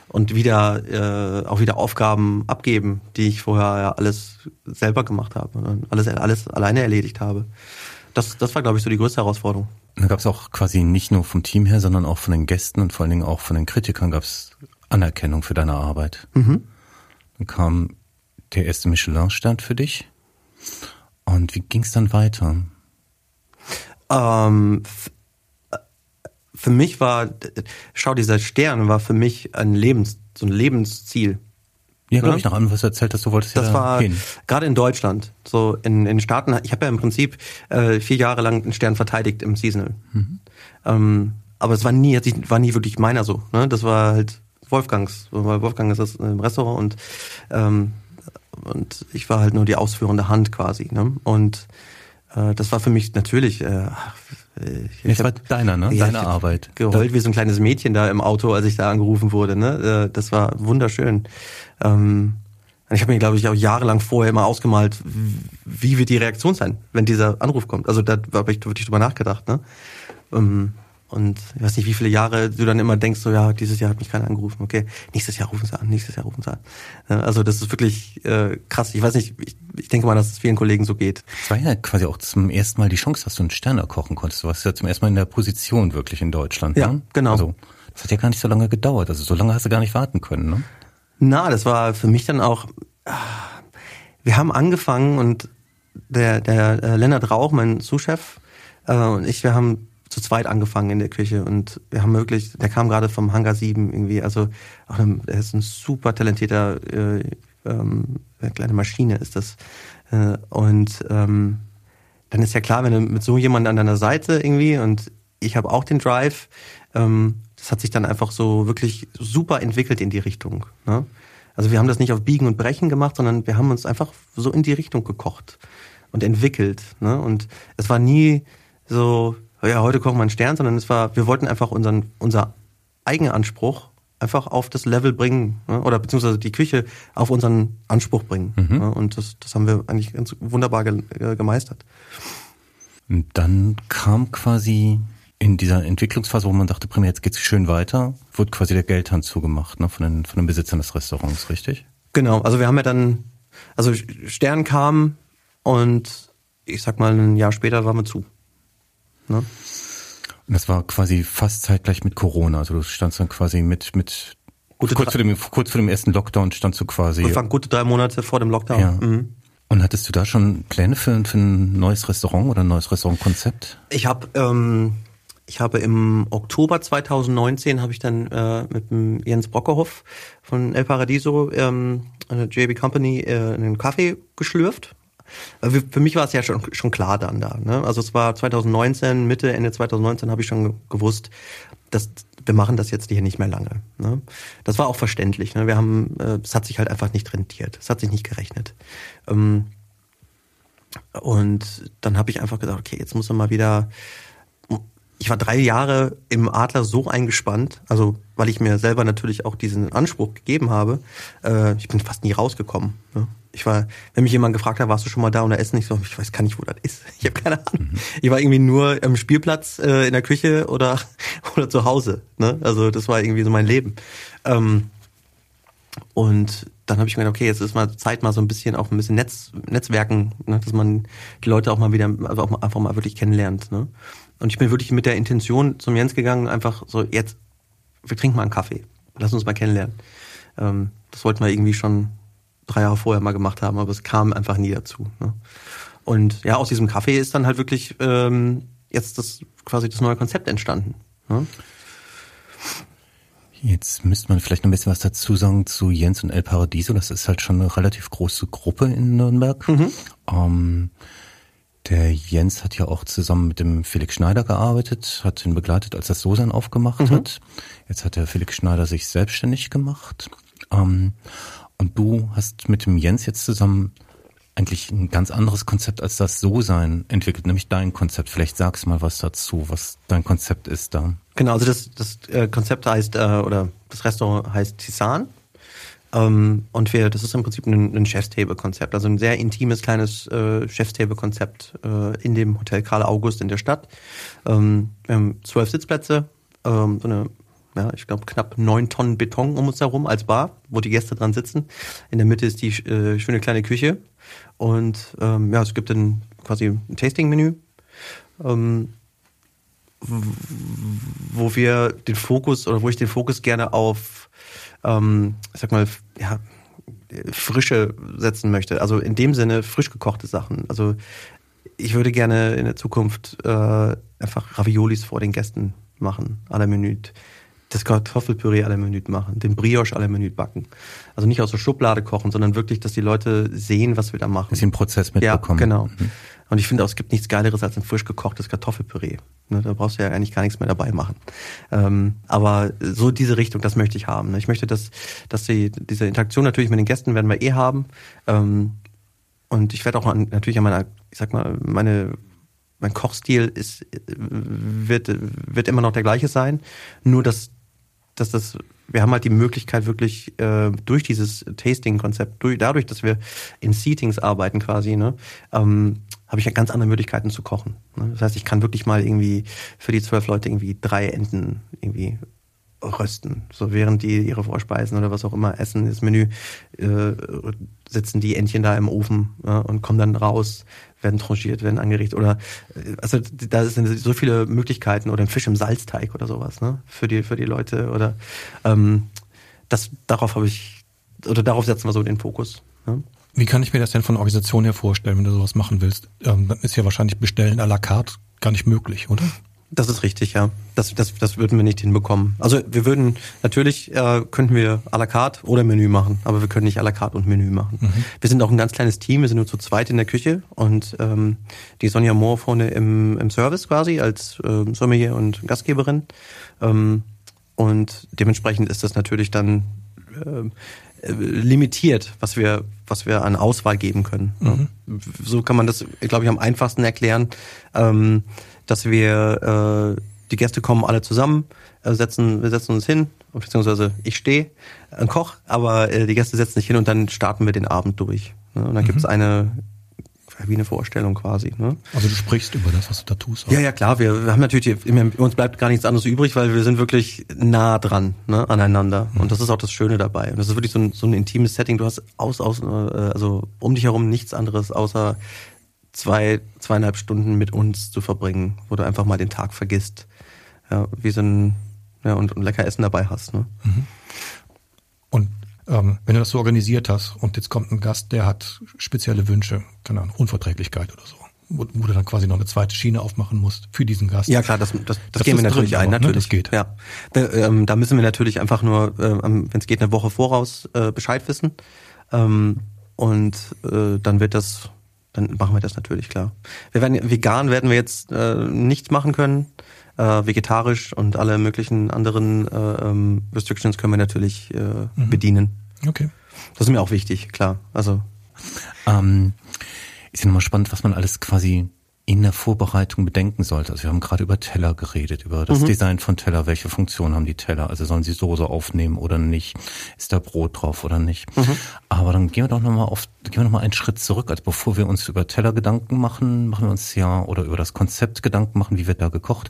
Und wieder äh, auch wieder Aufgaben abgeben, die ich vorher ja alles selber gemacht habe und alles alles alleine erledigt habe. Das, das war, glaube ich, so die größte Herausforderung. Da gab es auch quasi nicht nur vom Team her, sondern auch von den Gästen und vor allen Dingen auch von den Kritikern gab es Anerkennung für deine Arbeit. Dann kam der erste Michelin-Stern für dich. Und wie ging es dann weiter? Ähm, äh, für mich war, schau, dieser Stern war für mich ein Lebens, so ein Lebensziel. Ja, glaube Ja. ich, nach allem, was du erzählt hast, du wolltest Das ja war hin. gerade in Deutschland, so in den Staaten. Ich habe ja im Prinzip äh, vier Jahre lang einen Stern verteidigt im Seasonal. Ähm, aber es war nie, war nie wirklich meiner so. Ne? Das war halt Wolfgangs, weil Wolfgang ist das im Restaurant und ähm, und ich war halt nur die ausführende Hand quasi. Ne? Und äh, das war für mich natürlich, äh, ich, das war deiner, ne? Ja, Deine Arbeit. geheult wie so ein kleines Mädchen da im Auto, als ich da angerufen wurde. Ne? Äh, Das war wunderschön. Ähm, ich habe mir, glaube ich, auch jahrelang vorher immer ausgemalt, wie wird die Reaktion sein, wenn dieser Anruf kommt. Also da habe ich wirklich drüber nachgedacht. Ne? Ähm, Und ich weiß nicht, wie viele Jahre du dann immer denkst, so ja, dieses Jahr hat mich keiner angerufen. Okay, nächstes Jahr rufen sie an, nächstes Jahr rufen sie an. Also das ist wirklich äh, krass. Ich weiß nicht, ich, ich denke mal, dass es vielen Kollegen so geht. Es war ja quasi auch zum ersten Mal die Chance, dass du einen Sterner kochen konntest. Du warst ja zum ersten Mal in der Position wirklich in Deutschland. Ja, ne? genau. Also, das hat ja gar nicht so lange gedauert. Also so lange hast du gar nicht warten können, ne? Na, das war für mich dann auch. Wir haben angefangen und der, der äh, Lennart Rauch, mein Sous-Chef, äh, und ich, wir haben zu zweit angefangen in der Küche und wir haben wirklich, der kam gerade vom Hangar 7 irgendwie, also er ist ein super talentierter, äh, ähm, eine kleine Maschine ist das. Äh, und ähm, dann ist ja klar, wenn du mit so jemandem an deiner Seite irgendwie und ich habe auch den Drive, ähm, das hat sich dann einfach so wirklich super entwickelt in die Richtung. Ne? Also wir haben das nicht auf Biegen und Brechen gemacht, sondern wir haben uns einfach so in die Richtung gekocht und entwickelt. Ne? Und es war nie so, ja, heute kochen wir einen Stern, sondern es war, wir wollten einfach unseren, unser Eigenanspruch einfach auf das Level bringen ne? oder beziehungsweise die Küche auf unseren Anspruch bringen. Ne? Und das, das haben wir eigentlich ganz wunderbar ge äh, gemeistert. Und dann kam quasi in dieser Entwicklungsphase, wo man dachte, primär jetzt geht's schön weiter, wurde quasi der Geldhahn zugemacht, ne, von den, von den Besitzern des Restaurants, richtig? Genau, also wir haben ja dann, also Stern kam und ich sag mal, ein Jahr später waren wir zu. Ne? Und das war quasi fast zeitgleich mit Corona. Also du standst dann quasi mit, mit, Gute kurz vor dem, kurz vor dem ersten Lockdown standst du quasi. Das waren gute drei Monate vor dem Lockdown. Ja. Mhm. Und hattest du da schon Pläne für, für ein neues Restaurant oder ein neues Restaurantkonzept? Ich habe ähm, ich habe im Oktober 2019 habe ich dann äh, mit dem Jens Brockerhoff von El Paradiso ähm, eine JB Company äh, einen Kaffee geschlürft. Äh, Für mich war es ja schon, schon klar dann da. Ne? Also es war 2019, Mitte, Ende 2019 habe ich schon ge- gewusst, dass wir machen das jetzt hier nicht mehr lange. Ne? Das war auch verständlich. Ne? Wir haben, äh, es hat sich halt einfach nicht rentiert. Es hat sich nicht gerechnet. Ähm, und dann habe ich einfach gesagt, okay, jetzt muss man mal wieder. Ich war drei Jahre im Adler so eingespannt, also weil ich mir selber natürlich auch diesen Anspruch gegeben habe. Äh, ich bin fast nie rausgekommen. Ne? Ich war, wenn mich jemand gefragt hat, warst du schon mal da und da essen? Ich so, ich weiß gar nicht, wo das ist. [laughs] Ich habe keine Ahnung. Ich war irgendwie nur am Spielplatz, äh, in der Küche oder [laughs] oder zu Hause. Ne? Also das war irgendwie so mein Leben. Ähm, und dann habe ich mir gedacht, okay, jetzt ist mal Zeit, mal so ein bisschen auch ein bisschen Netz, Netzwerken, ne, dass man die Leute auch mal wieder, also auch mal, einfach mal wirklich kennenlernt. Ne? Und ich bin wirklich mit der Intention zum Jens gegangen, einfach so, jetzt, wir trinken mal einen Kaffee. Lass uns mal kennenlernen. Ähm, das wollten wir irgendwie schon drei Jahre vorher mal gemacht haben, aber es kam einfach nie dazu. Ne? Und ja, aus diesem Kaffee ist dann halt wirklich ähm, jetzt das quasi das neue Konzept entstanden. Ne? Jetzt müsste man vielleicht noch ein bisschen was dazu sagen zu Jens und El Paradiso. Das ist halt schon eine relativ große Gruppe in Nürnberg. Ähm, der Jens hat ja auch zusammen mit dem Felix Schneider gearbeitet, hat ihn begleitet, als das Sosan aufgemacht hat. Jetzt hat der Felix Schneider sich selbstständig gemacht. Ähm, und du hast mit dem Jens jetzt zusammen eigentlich ein ganz anderes Konzept als das So-Sein entwickelt, nämlich dein Konzept. Vielleicht sagst du mal was dazu, was dein Konzept ist da. Genau, also das, das äh, Konzept heißt, äh, oder das Restaurant heißt Tisan. Ähm, und wir, das ist im Prinzip ein, ein Chefstable-Konzept, also ein sehr intimes, kleines äh, Chefstable-Konzept äh, in dem Hotel Karl August in der Stadt. Ähm, wir haben zwölf Sitzplätze, ähm, so eine, ja, ich glaube knapp neun Tonnen Beton um uns herum als Bar, wo die Gäste dran sitzen. In der Mitte ist die äh, schöne kleine Küche und ähm, ja, es gibt dann quasi ein Tasting-Menü. Ähm, wo wir den Fokus oder wo ich den Fokus gerne auf, ähm, ich sag mal, ja, Frische setzen möchte. Also in dem Sinne frisch gekochte Sachen. Also ich würde gerne in der Zukunft äh, einfach Raviolis vor den Gästen machen, à la Minute. Das Kartoffelpüree à la Minute machen, den Brioche à la Minute backen. Also nicht aus der Schublade kochen, sondern wirklich, dass die Leute sehen, was wir da machen. Dass sie den Prozess mitbekommen. Ja, genau. Und ich finde auch, es gibt nichts Geileres als ein frisch gekochtes Kartoffelpüree. Ne, da brauchst du ja eigentlich gar nichts mehr dabei machen. Ähm, aber so diese Richtung, das möchte ich haben. Ne? Ich möchte, dass, dass die, diese Interaktion natürlich mit den Gästen werden wir eh haben. Ähm, und ich werde auch an, natürlich an meiner, ich sag mal, meine mein Kochstil ist, wird, wird immer noch der gleiche sein. Nur, dass, dass das, wir haben halt die Möglichkeit wirklich äh, durch dieses Tasting-Konzept, durch, dadurch, dass wir in Seatings arbeiten quasi, ne, ähm, habe ich ja ganz andere Möglichkeiten zu kochen. Ne? Das heißt, ich kann wirklich mal irgendwie für die zwölf Leute irgendwie drei Enten irgendwie rösten. So während die ihre Vorspeisen oder was auch immer essen, das Menü, äh, sitzen die Entchen da im Ofen ja, und kommen dann raus, werden tranchiert, werden angerichtet oder äh, also da sind so viele Möglichkeiten oder ein Fisch im Salzteig oder sowas, ne? Für die, für die Leute oder ähm, das darauf habe ich oder darauf setzen wir so den Fokus. Ne? Wie kann ich mir das denn von Organisation her vorstellen, wenn du sowas machen willst? Ähm, dann ist ja wahrscheinlich Bestellen à la carte gar nicht möglich, oder? Das ist richtig, ja. Das, das, das würden wir nicht hinbekommen. Also wir würden, natürlich äh, könnten wir à la carte oder Menü machen, aber wir können nicht à la carte und Menü machen. Mhm. Wir sind auch ein ganz kleines Team, wir sind nur zu zweit in der Küche und ähm, die Sonja Moore vorne im, im Service quasi als äh, Sommelier und Gastgeberin. Ähm, und dementsprechend ist das natürlich dann äh, limitiert, was wir, was wir an Auswahl geben können. Mhm. So kann man das, glaube ich, am einfachsten erklären. Ähm, dass wir, äh, die Gäste kommen alle zusammen, äh, setzen, wir setzen uns hin, beziehungsweise ich stehe, ein Koch, aber äh, die Gäste setzen sich hin und dann starten wir den Abend durch. Ne? Und dann mhm. gibt es eine wie eine Vorstellung quasi. Ne? Also du sprichst über das, was du da tust. Auch. Ja, ja, klar. Wir, haben natürlich, uns bleibt gar nichts anderes übrig, weil wir sind wirklich nah dran ne, aneinander. Mhm. Und das ist auch das Schöne dabei. Und das ist wirklich so ein, so ein intimes Setting. Du hast aus, aus, äh, also um dich herum nichts anderes außer zwei, zweieinhalb Stunden mit uns zu verbringen, wo du einfach mal den Tag vergisst. Ja, wie so ein, ja, und, und lecker Essen dabei hast. Ne? Mhm. Und ähm, wenn du das so organisiert hast und jetzt kommt ein Gast, der hat spezielle Wünsche, keine Ahnung, Unverträglichkeit oder so, wo, wo du dann quasi noch eine zweite Schiene aufmachen musst für diesen Gast. Ja klar, das, das, das, das gehen wir natürlich ein, auch, natürlich. Ne? Das geht. Ja, da, ähm, da müssen wir natürlich einfach nur, äh, wenn es geht, eine Woche voraus äh, Bescheid wissen. Ähm, und äh, dann wird das dann machen wir das natürlich klar. Wir werden vegan werden wir jetzt äh, nicht machen können. Äh, vegetarisch und alle möglichen anderen äh, ähm, Restrictions können wir natürlich äh, mhm. bedienen. Okay. Das ist mir auch wichtig, klar. Also ähm, ist ja nochmal spannend, was man alles quasi in der Vorbereitung bedenken sollte. Also wir haben gerade über Teller geredet, über das mhm. Design von Teller, welche Funktion haben die Teller, also sollen sie Soße aufnehmen oder nicht, ist da Brot drauf oder nicht. Mhm. Aber dann gehen wir doch nochmal auf, gehen wir nochmal einen Schritt zurück, also bevor wir uns über Teller Gedanken machen, machen wir uns ja, oder über das Konzept Gedanken machen, wie wird da gekocht,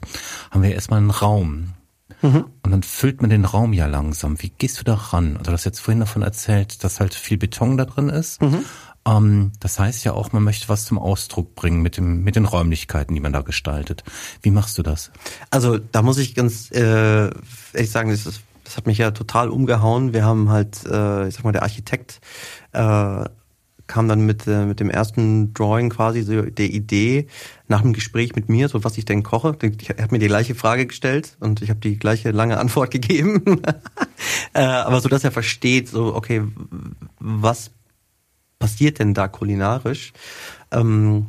haben wir erstmal einen Raum. Mhm. Und dann füllt man den Raum ja langsam. Wie gehst du da ran? Also du hast jetzt vorhin davon erzählt, dass halt viel Beton da drin ist. Mhm. Ähm, das heißt ja auch, man möchte was zum Ausdruck bringen mit dem mit den Räumlichkeiten, die man da gestaltet. Wie machst du das? Also da muss ich ganz äh, ehrlich sagen, das, ist, das hat mich ja total umgehauen. Wir haben halt, äh, ich sag mal, der Architekt äh, kam dann mit, äh, mit dem ersten Drawing quasi so der Idee nach einem Gespräch mit mir, so was ich denn koche. Er hat mir die gleiche Frage gestellt und ich habe die gleiche lange [laughs] Antwort gegeben. äh, aber so, dass er versteht, so, okay, was passiert denn da kulinarisch? Ähm,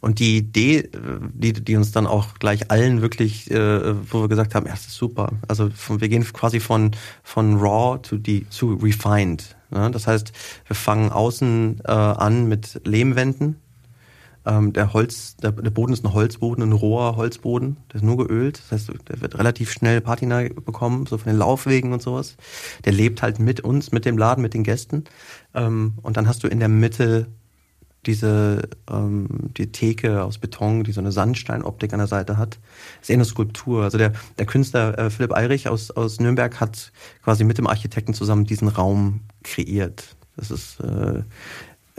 und die Idee, die, die uns dann auch gleich allen wirklich, äh, wo wir gesagt haben, ja, das ist super. Also von, wir gehen quasi von, von raw zu, die, zu refined. Ne? Das heißt, wir fangen außen äh, an mit Lehmwänden. Ähm, der Holz, der, der Boden ist ein Holzboden, ein roher Holzboden, der ist nur geölt. Das heißt, der wird relativ schnell Patina bekommen, so von den Laufwegen und sowas. Der lebt halt mit uns, mit dem Laden, mit den Gästen. Ähm, und dann hast du in der Mitte diese ähm, die Theke aus Beton, die so eine Sandsteinoptik an der Seite hat. Das ist eher eine Skulptur. Also der, der Künstler äh, Philipp Eirich aus, aus Nürnberg hat quasi mit dem Architekten zusammen diesen Raum kreiert. Das ist äh,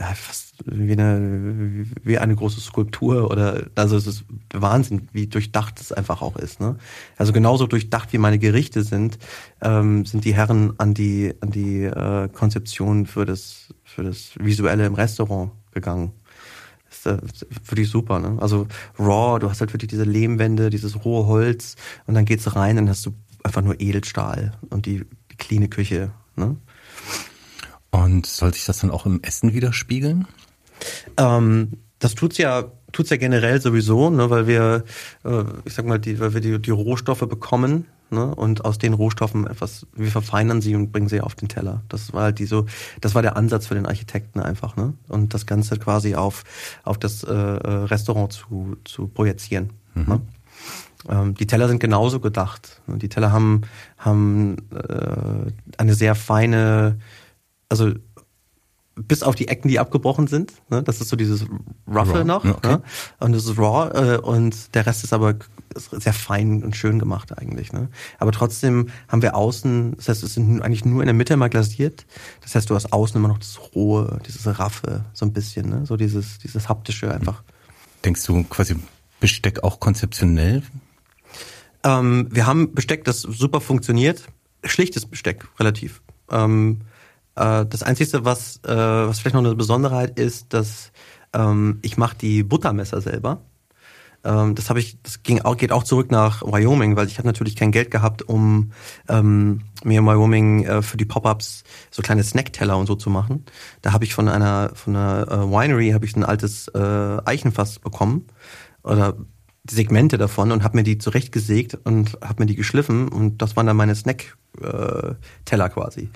ja, fast wie eine, wie eine große Skulptur oder also es ist Wahnsinn, wie durchdacht es einfach auch ist. Ne? Also genauso durchdacht wie meine Gerichte sind, ähm, sind die Herren an die an die äh, Konzeption für das für das visuelle im Restaurant gegangen. Ist äh, wirklich super. Ne? Also raw, du hast halt wirklich diese Lehmwände, dieses rohe Holz und dann geht's rein, dann hast du einfach nur Edelstahl und die, die cleane Küche. Ne? Und soll sich das dann auch im Essen widerspiegeln? Ähm, das tut's ja, tut's ja generell sowieso, ne, weil wir, äh, ich sag mal, die, weil wir die, die Rohstoffe bekommen. ne? und aus den Rohstoffen etwas, wir verfeinern sie und bringen sie auf den Teller. Das war halt die so, das war der Ansatz für den Architekten einfach, ne? Und das Ganze quasi auf, auf das äh, Restaurant zu, zu projizieren. Mhm. Ne? Ähm, die Teller sind genauso gedacht. Die Teller haben, haben äh, eine sehr feine, also bis auf die Ecken, die abgebrochen sind. Ne? Das ist so dieses Roughe raw. noch. Okay. Ne? Und das ist raw äh, und der Rest ist aber sehr fein und schön gemacht eigentlich. Ne? Aber trotzdem haben wir außen, das heißt, es sind eigentlich nur in der Mitte mal glasiert. Das heißt, du hast außen immer noch das Rohe, dieses Raffe, so ein bisschen, ne? so dieses, dieses haptische einfach. Denkst du quasi Besteck auch konzeptionell? Ähm, wir haben Besteck, das super funktioniert. Schlichtes Besteck, relativ. Ähm, äh, das Einzige, was, äh, was vielleicht noch eine Besonderheit ist, dass ähm, ich mache die Buttermesser selber. Ähm, das habe ich, das ging auch, geht auch zurück nach Wyoming, weil ich habe natürlich kein Geld gehabt, um ähm, mir in Wyoming äh, für die Pop-ups so kleine Snackteller und so zu machen. Da habe ich von einer von einer äh, Winery habe ich ein altes äh, Eichenfass bekommen oder Segmente davon und habe mir die zurechtgesägt und habe mir die geschliffen und das waren dann meine Snack-Teller äh, quasi.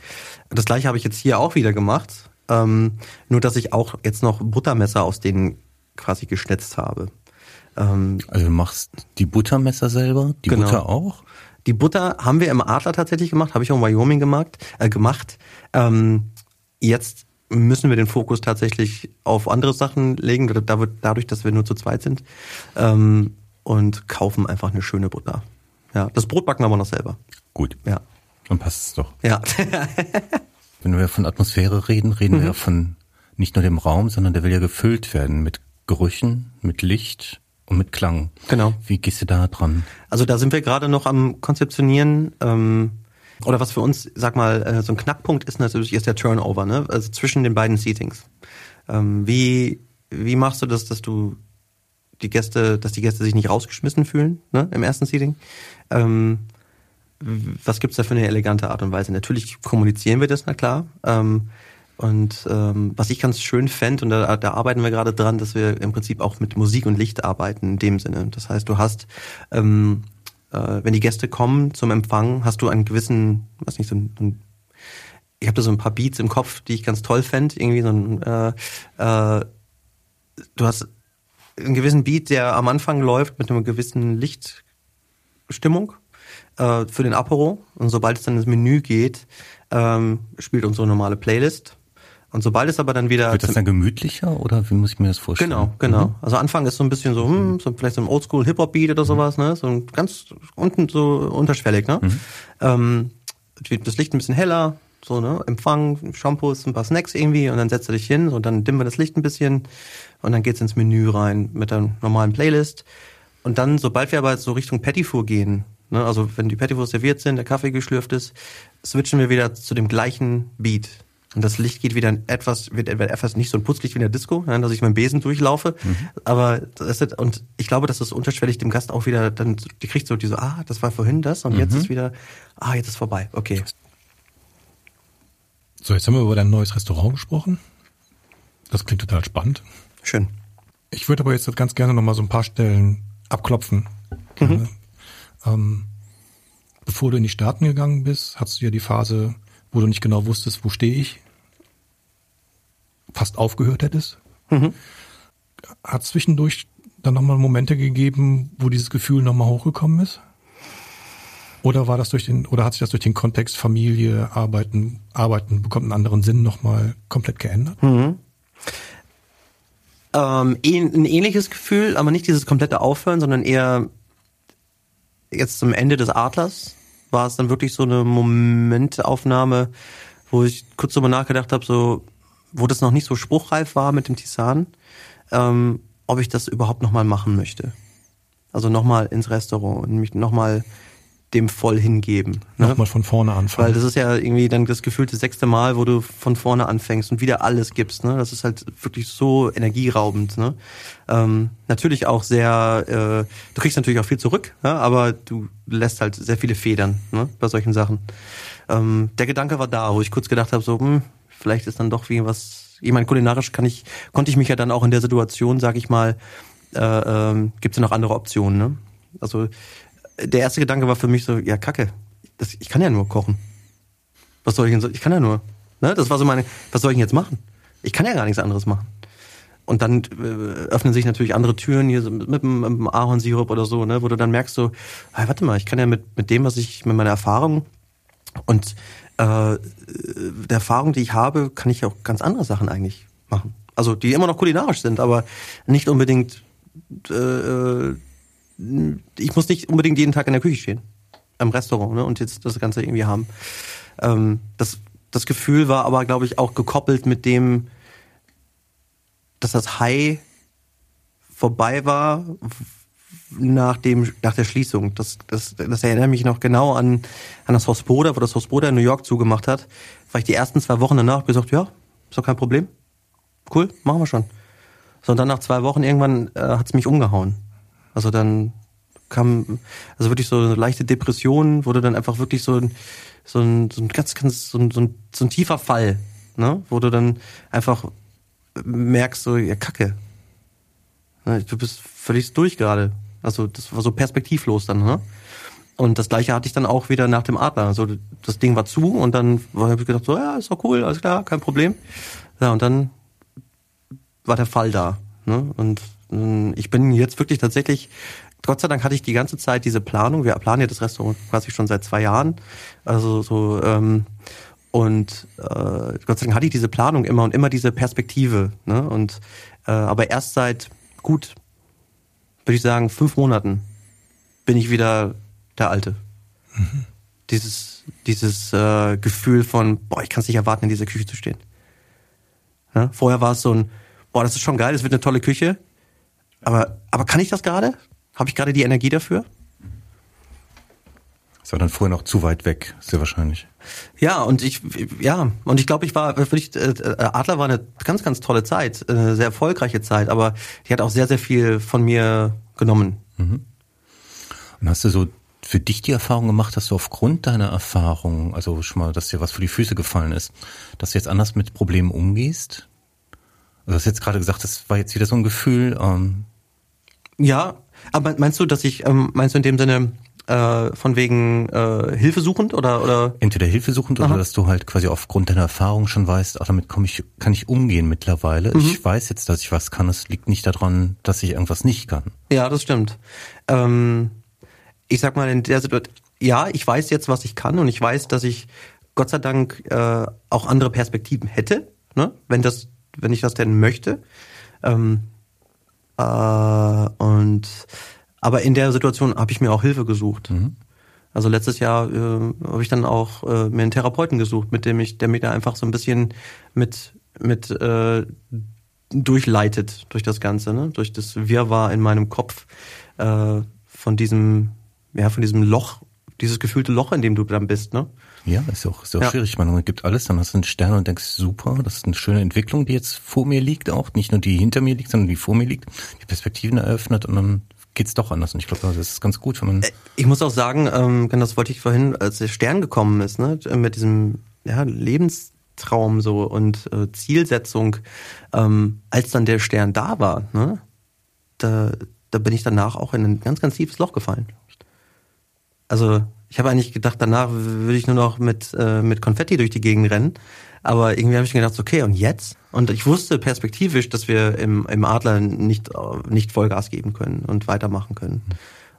Das gleiche habe ich jetzt hier auch wieder gemacht, ähm, nur dass ich auch jetzt noch Buttermesser aus denen quasi geschnitzt habe. Ähm, also du machst die Buttermesser selber, die genau. Butter auch? Die Butter haben wir im Adler tatsächlich gemacht, habe ich auch in Wyoming gemacht. Äh, gemacht. Ähm, jetzt müssen wir den Fokus tatsächlich auf andere Sachen legen, dadurch, dass wir nur zu zweit sind. Ähm, und kaufen einfach eine schöne Butter. Ja, das Brot backen wir aber noch selber. Gut. Ja. Dann passt es doch. Ja. [laughs] Wenn wir von Atmosphäre reden, reden mhm. wir von nicht nur dem Raum, sondern der will ja gefüllt werden mit Gerüchen, mit Licht und mit Klang. Genau. Wie gehst du da dran? Also da sind wir gerade noch am Konzeptionieren. Ähm, oder was für uns, sag mal, äh, so ein Knackpunkt ist natürlich ist der Turnover, ne? Also zwischen den beiden Seatings. Ähm, wie wie machst du das, dass du die Gäste, dass die Gäste sich nicht rausgeschmissen fühlen, ne? Im ersten Seating. Ähm, was gibt's da für eine elegante Art und Weise? Natürlich kommunizieren wir das, na klar. Ähm, und ähm, was ich ganz schön fände, und da, da arbeiten wir gerade dran, dass wir im Prinzip auch mit Musik und Licht arbeiten in dem Sinne. Das heißt, du hast ähm, äh, wenn die Gäste kommen zum Empfang, hast du einen gewissen, was nicht, so ein, ein ich habe da so ein paar Beats im Kopf, die ich ganz toll fände. Irgendwie so ein, äh, äh, du hast einen gewissen Beat, der am Anfang läuft mit einer gewissen Lichtstimmung äh, für den Apero. Und sobald es dann ins Menü geht, ähm, spielt unsere normale Playlist. Und sobald es aber dann wieder. Wird das dann gemütlicher oder wie muss ich mir das vorstellen? Genau, genau. Mhm. Also Anfang ist so ein bisschen so, hm, so vielleicht so ein Oldschool Hip-Hop-Beat oder sowas, ne? So ein ganz unten so unterschwellig, ne? Mhm. Ähm, das Licht ein bisschen heller, so, ne? Empfang, Shampoos, ein paar Snacks irgendwie und dann setzt du dich hin und dann dimmen wir das Licht ein bisschen und dann geht's ins Menü rein mit der normalen Playlist. Und dann, sobald wir aber so Richtung Pettifour gehen, ne, also wenn die Pettifours serviert sind, der Kaffee geschlürft ist, switchen wir wieder zu dem gleichen Beat. Und das Licht geht wieder etwas, wird etwas nicht so ein Putzlicht wie in der Disco, dass ich dem Besen durchlaufe. Mhm. Aber das ist, und ich glaube, dass das unterschwellig dem Gast auch wieder dann, die kriegt so diese, ah, das war vorhin das und mhm. jetzt ist wieder, ah, jetzt ist vorbei. Okay. So, jetzt haben wir über dein neues Restaurant gesprochen. Das klingt total spannend. Schön. Ich würde aber jetzt ganz gerne nochmal so ein paar Stellen abklopfen. Mhm. Ähm, bevor du in die Staaten gegangen bist, hattest du ja die Phase, wo du nicht genau wusstest, wo stehe ich, fast aufgehört hättest. Mhm. Hat zwischendurch dann nochmal Momente gegeben, wo dieses Gefühl nochmal hochgekommen ist? Oder war das durch den, oder hat sich das durch den Kontext Familie, Arbeiten, Arbeiten bekommt einen anderen Sinn nochmal komplett geändert? Mhm. Ähm, ein ähnliches Gefühl, aber nicht dieses komplette Aufhören, sondern eher jetzt zum Ende des Adlers war es dann wirklich so eine Momentaufnahme, wo ich kurz darüber nachgedacht habe, so wo das noch nicht so spruchreif war mit dem Tisan, ähm, ob ich das überhaupt nochmal machen möchte. Also nochmal ins Restaurant und mich nochmal dem voll hingeben. Ne? Nochmal von vorne anfangen. Weil das ist ja irgendwie dann das gefühlte sechste Mal, wo du von vorne anfängst und wieder alles gibst. Ne? Das ist halt wirklich so energieraubend. Ne? Ähm, natürlich auch sehr, äh, du kriegst natürlich auch viel zurück, ja? aber du lässt halt sehr viele Federn ne? bei solchen Sachen. Ähm, der Gedanke war da, wo ich kurz gedacht habe, so, hm, vielleicht ist dann doch wie was. Ich meine, kulinarisch kann ich, konnte ich mich ja dann auch in der Situation, sag ich mal, äh, ähm, gibt es ja noch andere Optionen. Ne? Also der erste Gedanke war für mich so, ja, kacke, das, ich kann ja nur kochen. Was soll ich denn so, ich kann ja nur. Ne? Das war so meine, was soll ich denn jetzt machen? Ich kann ja gar nichts anderes machen. Und dann äh, öffnen sich natürlich andere Türen hier mit, mit, dem, Ahornsirup oder so, ne, wo du dann merkst so, hey, warte mal, ich kann ja mit, mit dem, was ich, mit meiner Erfahrung und äh, der Erfahrung, die ich habe, kann ich auch ganz andere Sachen eigentlich machen. Also die immer noch kulinarisch sind, aber nicht unbedingt. Äh, ich muss nicht unbedingt jeden Tag in der Küche stehen, im Restaurant, ne, und jetzt das Ganze irgendwie haben. Ähm, das das Gefühl war aber, glaube ich, auch gekoppelt mit dem, dass das High vorbei war nach dem nach der Schließung. Das, das, das erinnert mich noch genau an, an das Haus wo das Haus in New York zugemacht hat. War ich die ersten zwei Wochen danach gesagt, ja, ist doch kein Problem. Cool, machen wir schon. So, und dann nach zwei Wochen irgendwann äh, hat es mich umgehauen. Also dann kam, also wirklich so eine leichte Depression, wurde dann einfach wirklich so ein, so ein, so ein ganz, ganz, so ein, so ein, so ein tiefer Fall, ne? Wo du dann einfach merkst, so, ja, Kacke. Ne, du bist völlig durch gerade. Also das war so perspektivlos dann, ne? Und das gleiche hatte ich dann auch wieder nach dem Adler. Also das Ding war zu und dann habe ich gedacht, so, ja, ist doch cool, alles klar, kein Problem. Ja, und dann war der Fall da. Ne? Und ich bin jetzt wirklich tatsächlich Gott sei Dank hatte ich die ganze Zeit diese Planung. Wir planen ja das Restaurant quasi schon seit zwei Jahren. Also so ähm, und äh, Gott sei Dank hatte ich diese Planung immer und immer diese Perspektive. Ne? Und äh, aber erst seit gut, würde ich sagen, fünf Monaten bin ich wieder der Alte. Mhm. Dieses dieses äh, Gefühl von, boah, ich kann es nicht erwarten, in dieser Küche zu stehen. Ja? Vorher war es so ein, boah, das ist schon geil, das wird eine tolle Küche. Aber, aber kann ich das gerade? Habe ich gerade die Energie dafür? Das war dann vorher noch zu weit weg, sehr wahrscheinlich. Ja, und ich, ja, und ich glaube, ich war, wirklich, äh, Adler war eine ganz, ganz tolle Zeit, eine äh, sehr erfolgreiche Zeit, aber die hat auch sehr, sehr viel von mir genommen. Mhm. Und hast du so für dich die Erfahrung gemacht, dass du aufgrund deiner Erfahrung, also schon mal, dass dir was für die Füße gefallen ist, dass du jetzt anders mit Problemen umgehst? Du hast jetzt gerade gesagt, das war jetzt wieder so ein Gefühl. Ähm ja, aber meinst du, dass ich, ähm, meinst du in dem Sinne, äh, von wegen äh, hilfesuchend oder oder entweder hilfesuchend Aha. oder dass du halt quasi aufgrund deiner Erfahrung schon weißt, ach damit komme ich kann ich umgehen mittlerweile. Mhm. Ich weiß jetzt, dass ich was kann. Es liegt nicht daran, dass ich irgendwas nicht kann. Ja, das stimmt. Ähm, ich sag mal in der Situation, ja, ich weiß jetzt, was ich kann und ich weiß, dass ich Gott sei Dank äh, auch andere Perspektiven hätte, ne? wenn das wenn ich das denn möchte. Ähm, äh, und aber in der Situation habe ich mir auch Hilfe gesucht. Mhm. Also letztes Jahr äh, habe ich dann auch äh, mir einen Therapeuten gesucht, mit dem ich, der mich da einfach so ein bisschen mit mit äh, durchleitet durch das Ganze, ne? durch das Wirrwarr in meinem Kopf äh, von diesem ja von diesem Loch, dieses gefühlte Loch, in dem du dann bist, ne? Ja, ist auch, ist auch ja. schwierig. Man gibt alles, dann hast du einen Stern und denkst, super, das ist eine schöne Entwicklung, die jetzt vor mir liegt auch. Nicht nur die hinter mir liegt, sondern die vor mir liegt. Die Perspektiven eröffnet und dann geht's doch anders. Und ich glaube, das ist ganz gut, wenn man. Äh, ich muss auch sagen, ähm, das wollte ich vorhin, als der Stern gekommen ist, ne, mit diesem ja, Lebenstraum so und äh, Zielsetzung, ähm, als dann der Stern da war, ne, da, da bin ich danach auch in ein ganz, ganz tiefes Loch gefallen. Also ich habe eigentlich gedacht, danach würde ich nur noch mit, äh, mit Konfetti durch die Gegend rennen. Aber irgendwie habe ich mir gedacht, okay, und jetzt? Und ich wusste perspektivisch, dass wir im, im Adler nicht, nicht Vollgas geben können und weitermachen können.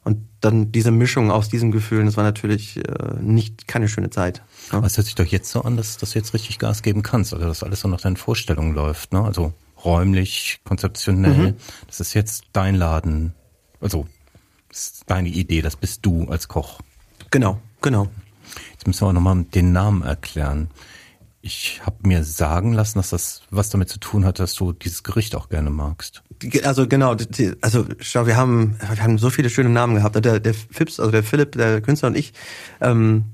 Und dann diese Mischung aus diesen Gefühlen, das war natürlich äh, nicht keine schöne Zeit. Ne? Aber es hört sich doch jetzt so an, dass, dass du jetzt richtig Gas geben kannst, also dass alles so nach deinen Vorstellungen läuft, ne? Also räumlich, konzeptionell. Mhm. Das ist jetzt dein Laden. Also, das ist deine Idee, das bist du als Koch. Genau, genau. Jetzt müssen wir auch nochmal den Namen erklären. Ich habe mir sagen lassen, dass das was damit zu tun hat, dass du dieses Gericht auch gerne magst. Also genau, also schau, wir haben, wir haben so viele schöne Namen gehabt. Der, der Fips, also der Philipp, der Künstler und ich, ähm,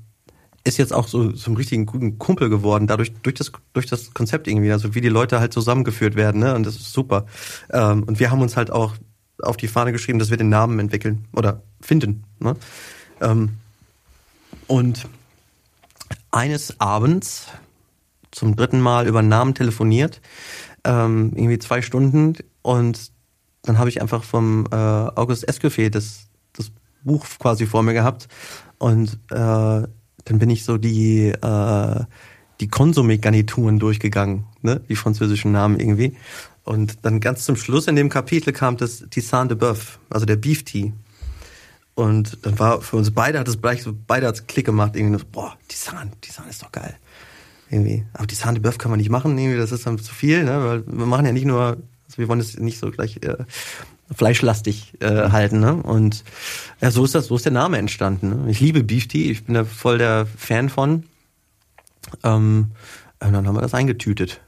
ist jetzt auch so zum richtigen guten Kumpel geworden, dadurch durch das durch das Konzept irgendwie, also wie die Leute halt zusammengeführt werden, ne? Und das ist super. Ähm, und wir haben uns halt auch auf die Fahne geschrieben, dass wir den Namen entwickeln oder finden. Ne? Ähm, und eines Abends zum dritten Mal über Namen telefoniert, ähm, irgendwie zwei Stunden und dann habe ich einfach vom äh, August Escoffier das, das Buch quasi vor mir gehabt und äh, dann bin ich so die äh, die Konsumé-Garnituren durchgegangen, ne? die französischen Namen irgendwie. Und dann ganz zum Schluss in dem Kapitel kam das Tisane de Boeuf, also der Beef Tea. Und dann war für uns beide, hat es gleich so, beide hat Klick gemacht, irgendwie so, boah, Tisane, Tisane ist doch geil. Irgendwie. Aber Tisane de Boeuf kann man nicht machen, irgendwie, das ist dann zu viel, ne? Weil wir machen ja nicht nur, also wir wollen es nicht so gleich äh, fleischlastig äh, halten, ne? Und ja, so ist das, so ist der Name entstanden. Ne? Ich liebe Beef Tea, ich bin da voll der Fan von. Ähm, und dann haben wir das eingetütet.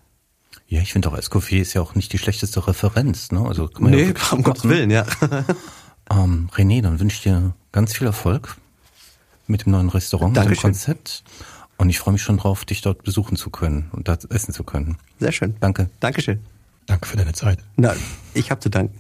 Ja, ich finde auch Escoffier ist ja auch nicht die schlechteste Referenz, ne? Also kann man nee, ja um Gottes Willen, ja. [laughs] ähm, René, dann wünsche ich dir ganz viel Erfolg mit dem neuen Restaurant, Dankeschön. mit dem Konzept. Und ich freue mich schon drauf, dich dort besuchen zu können und dort essen zu können. Sehr schön. Danke. Dankeschön. Danke für deine Zeit. Na, ich habe zu danken.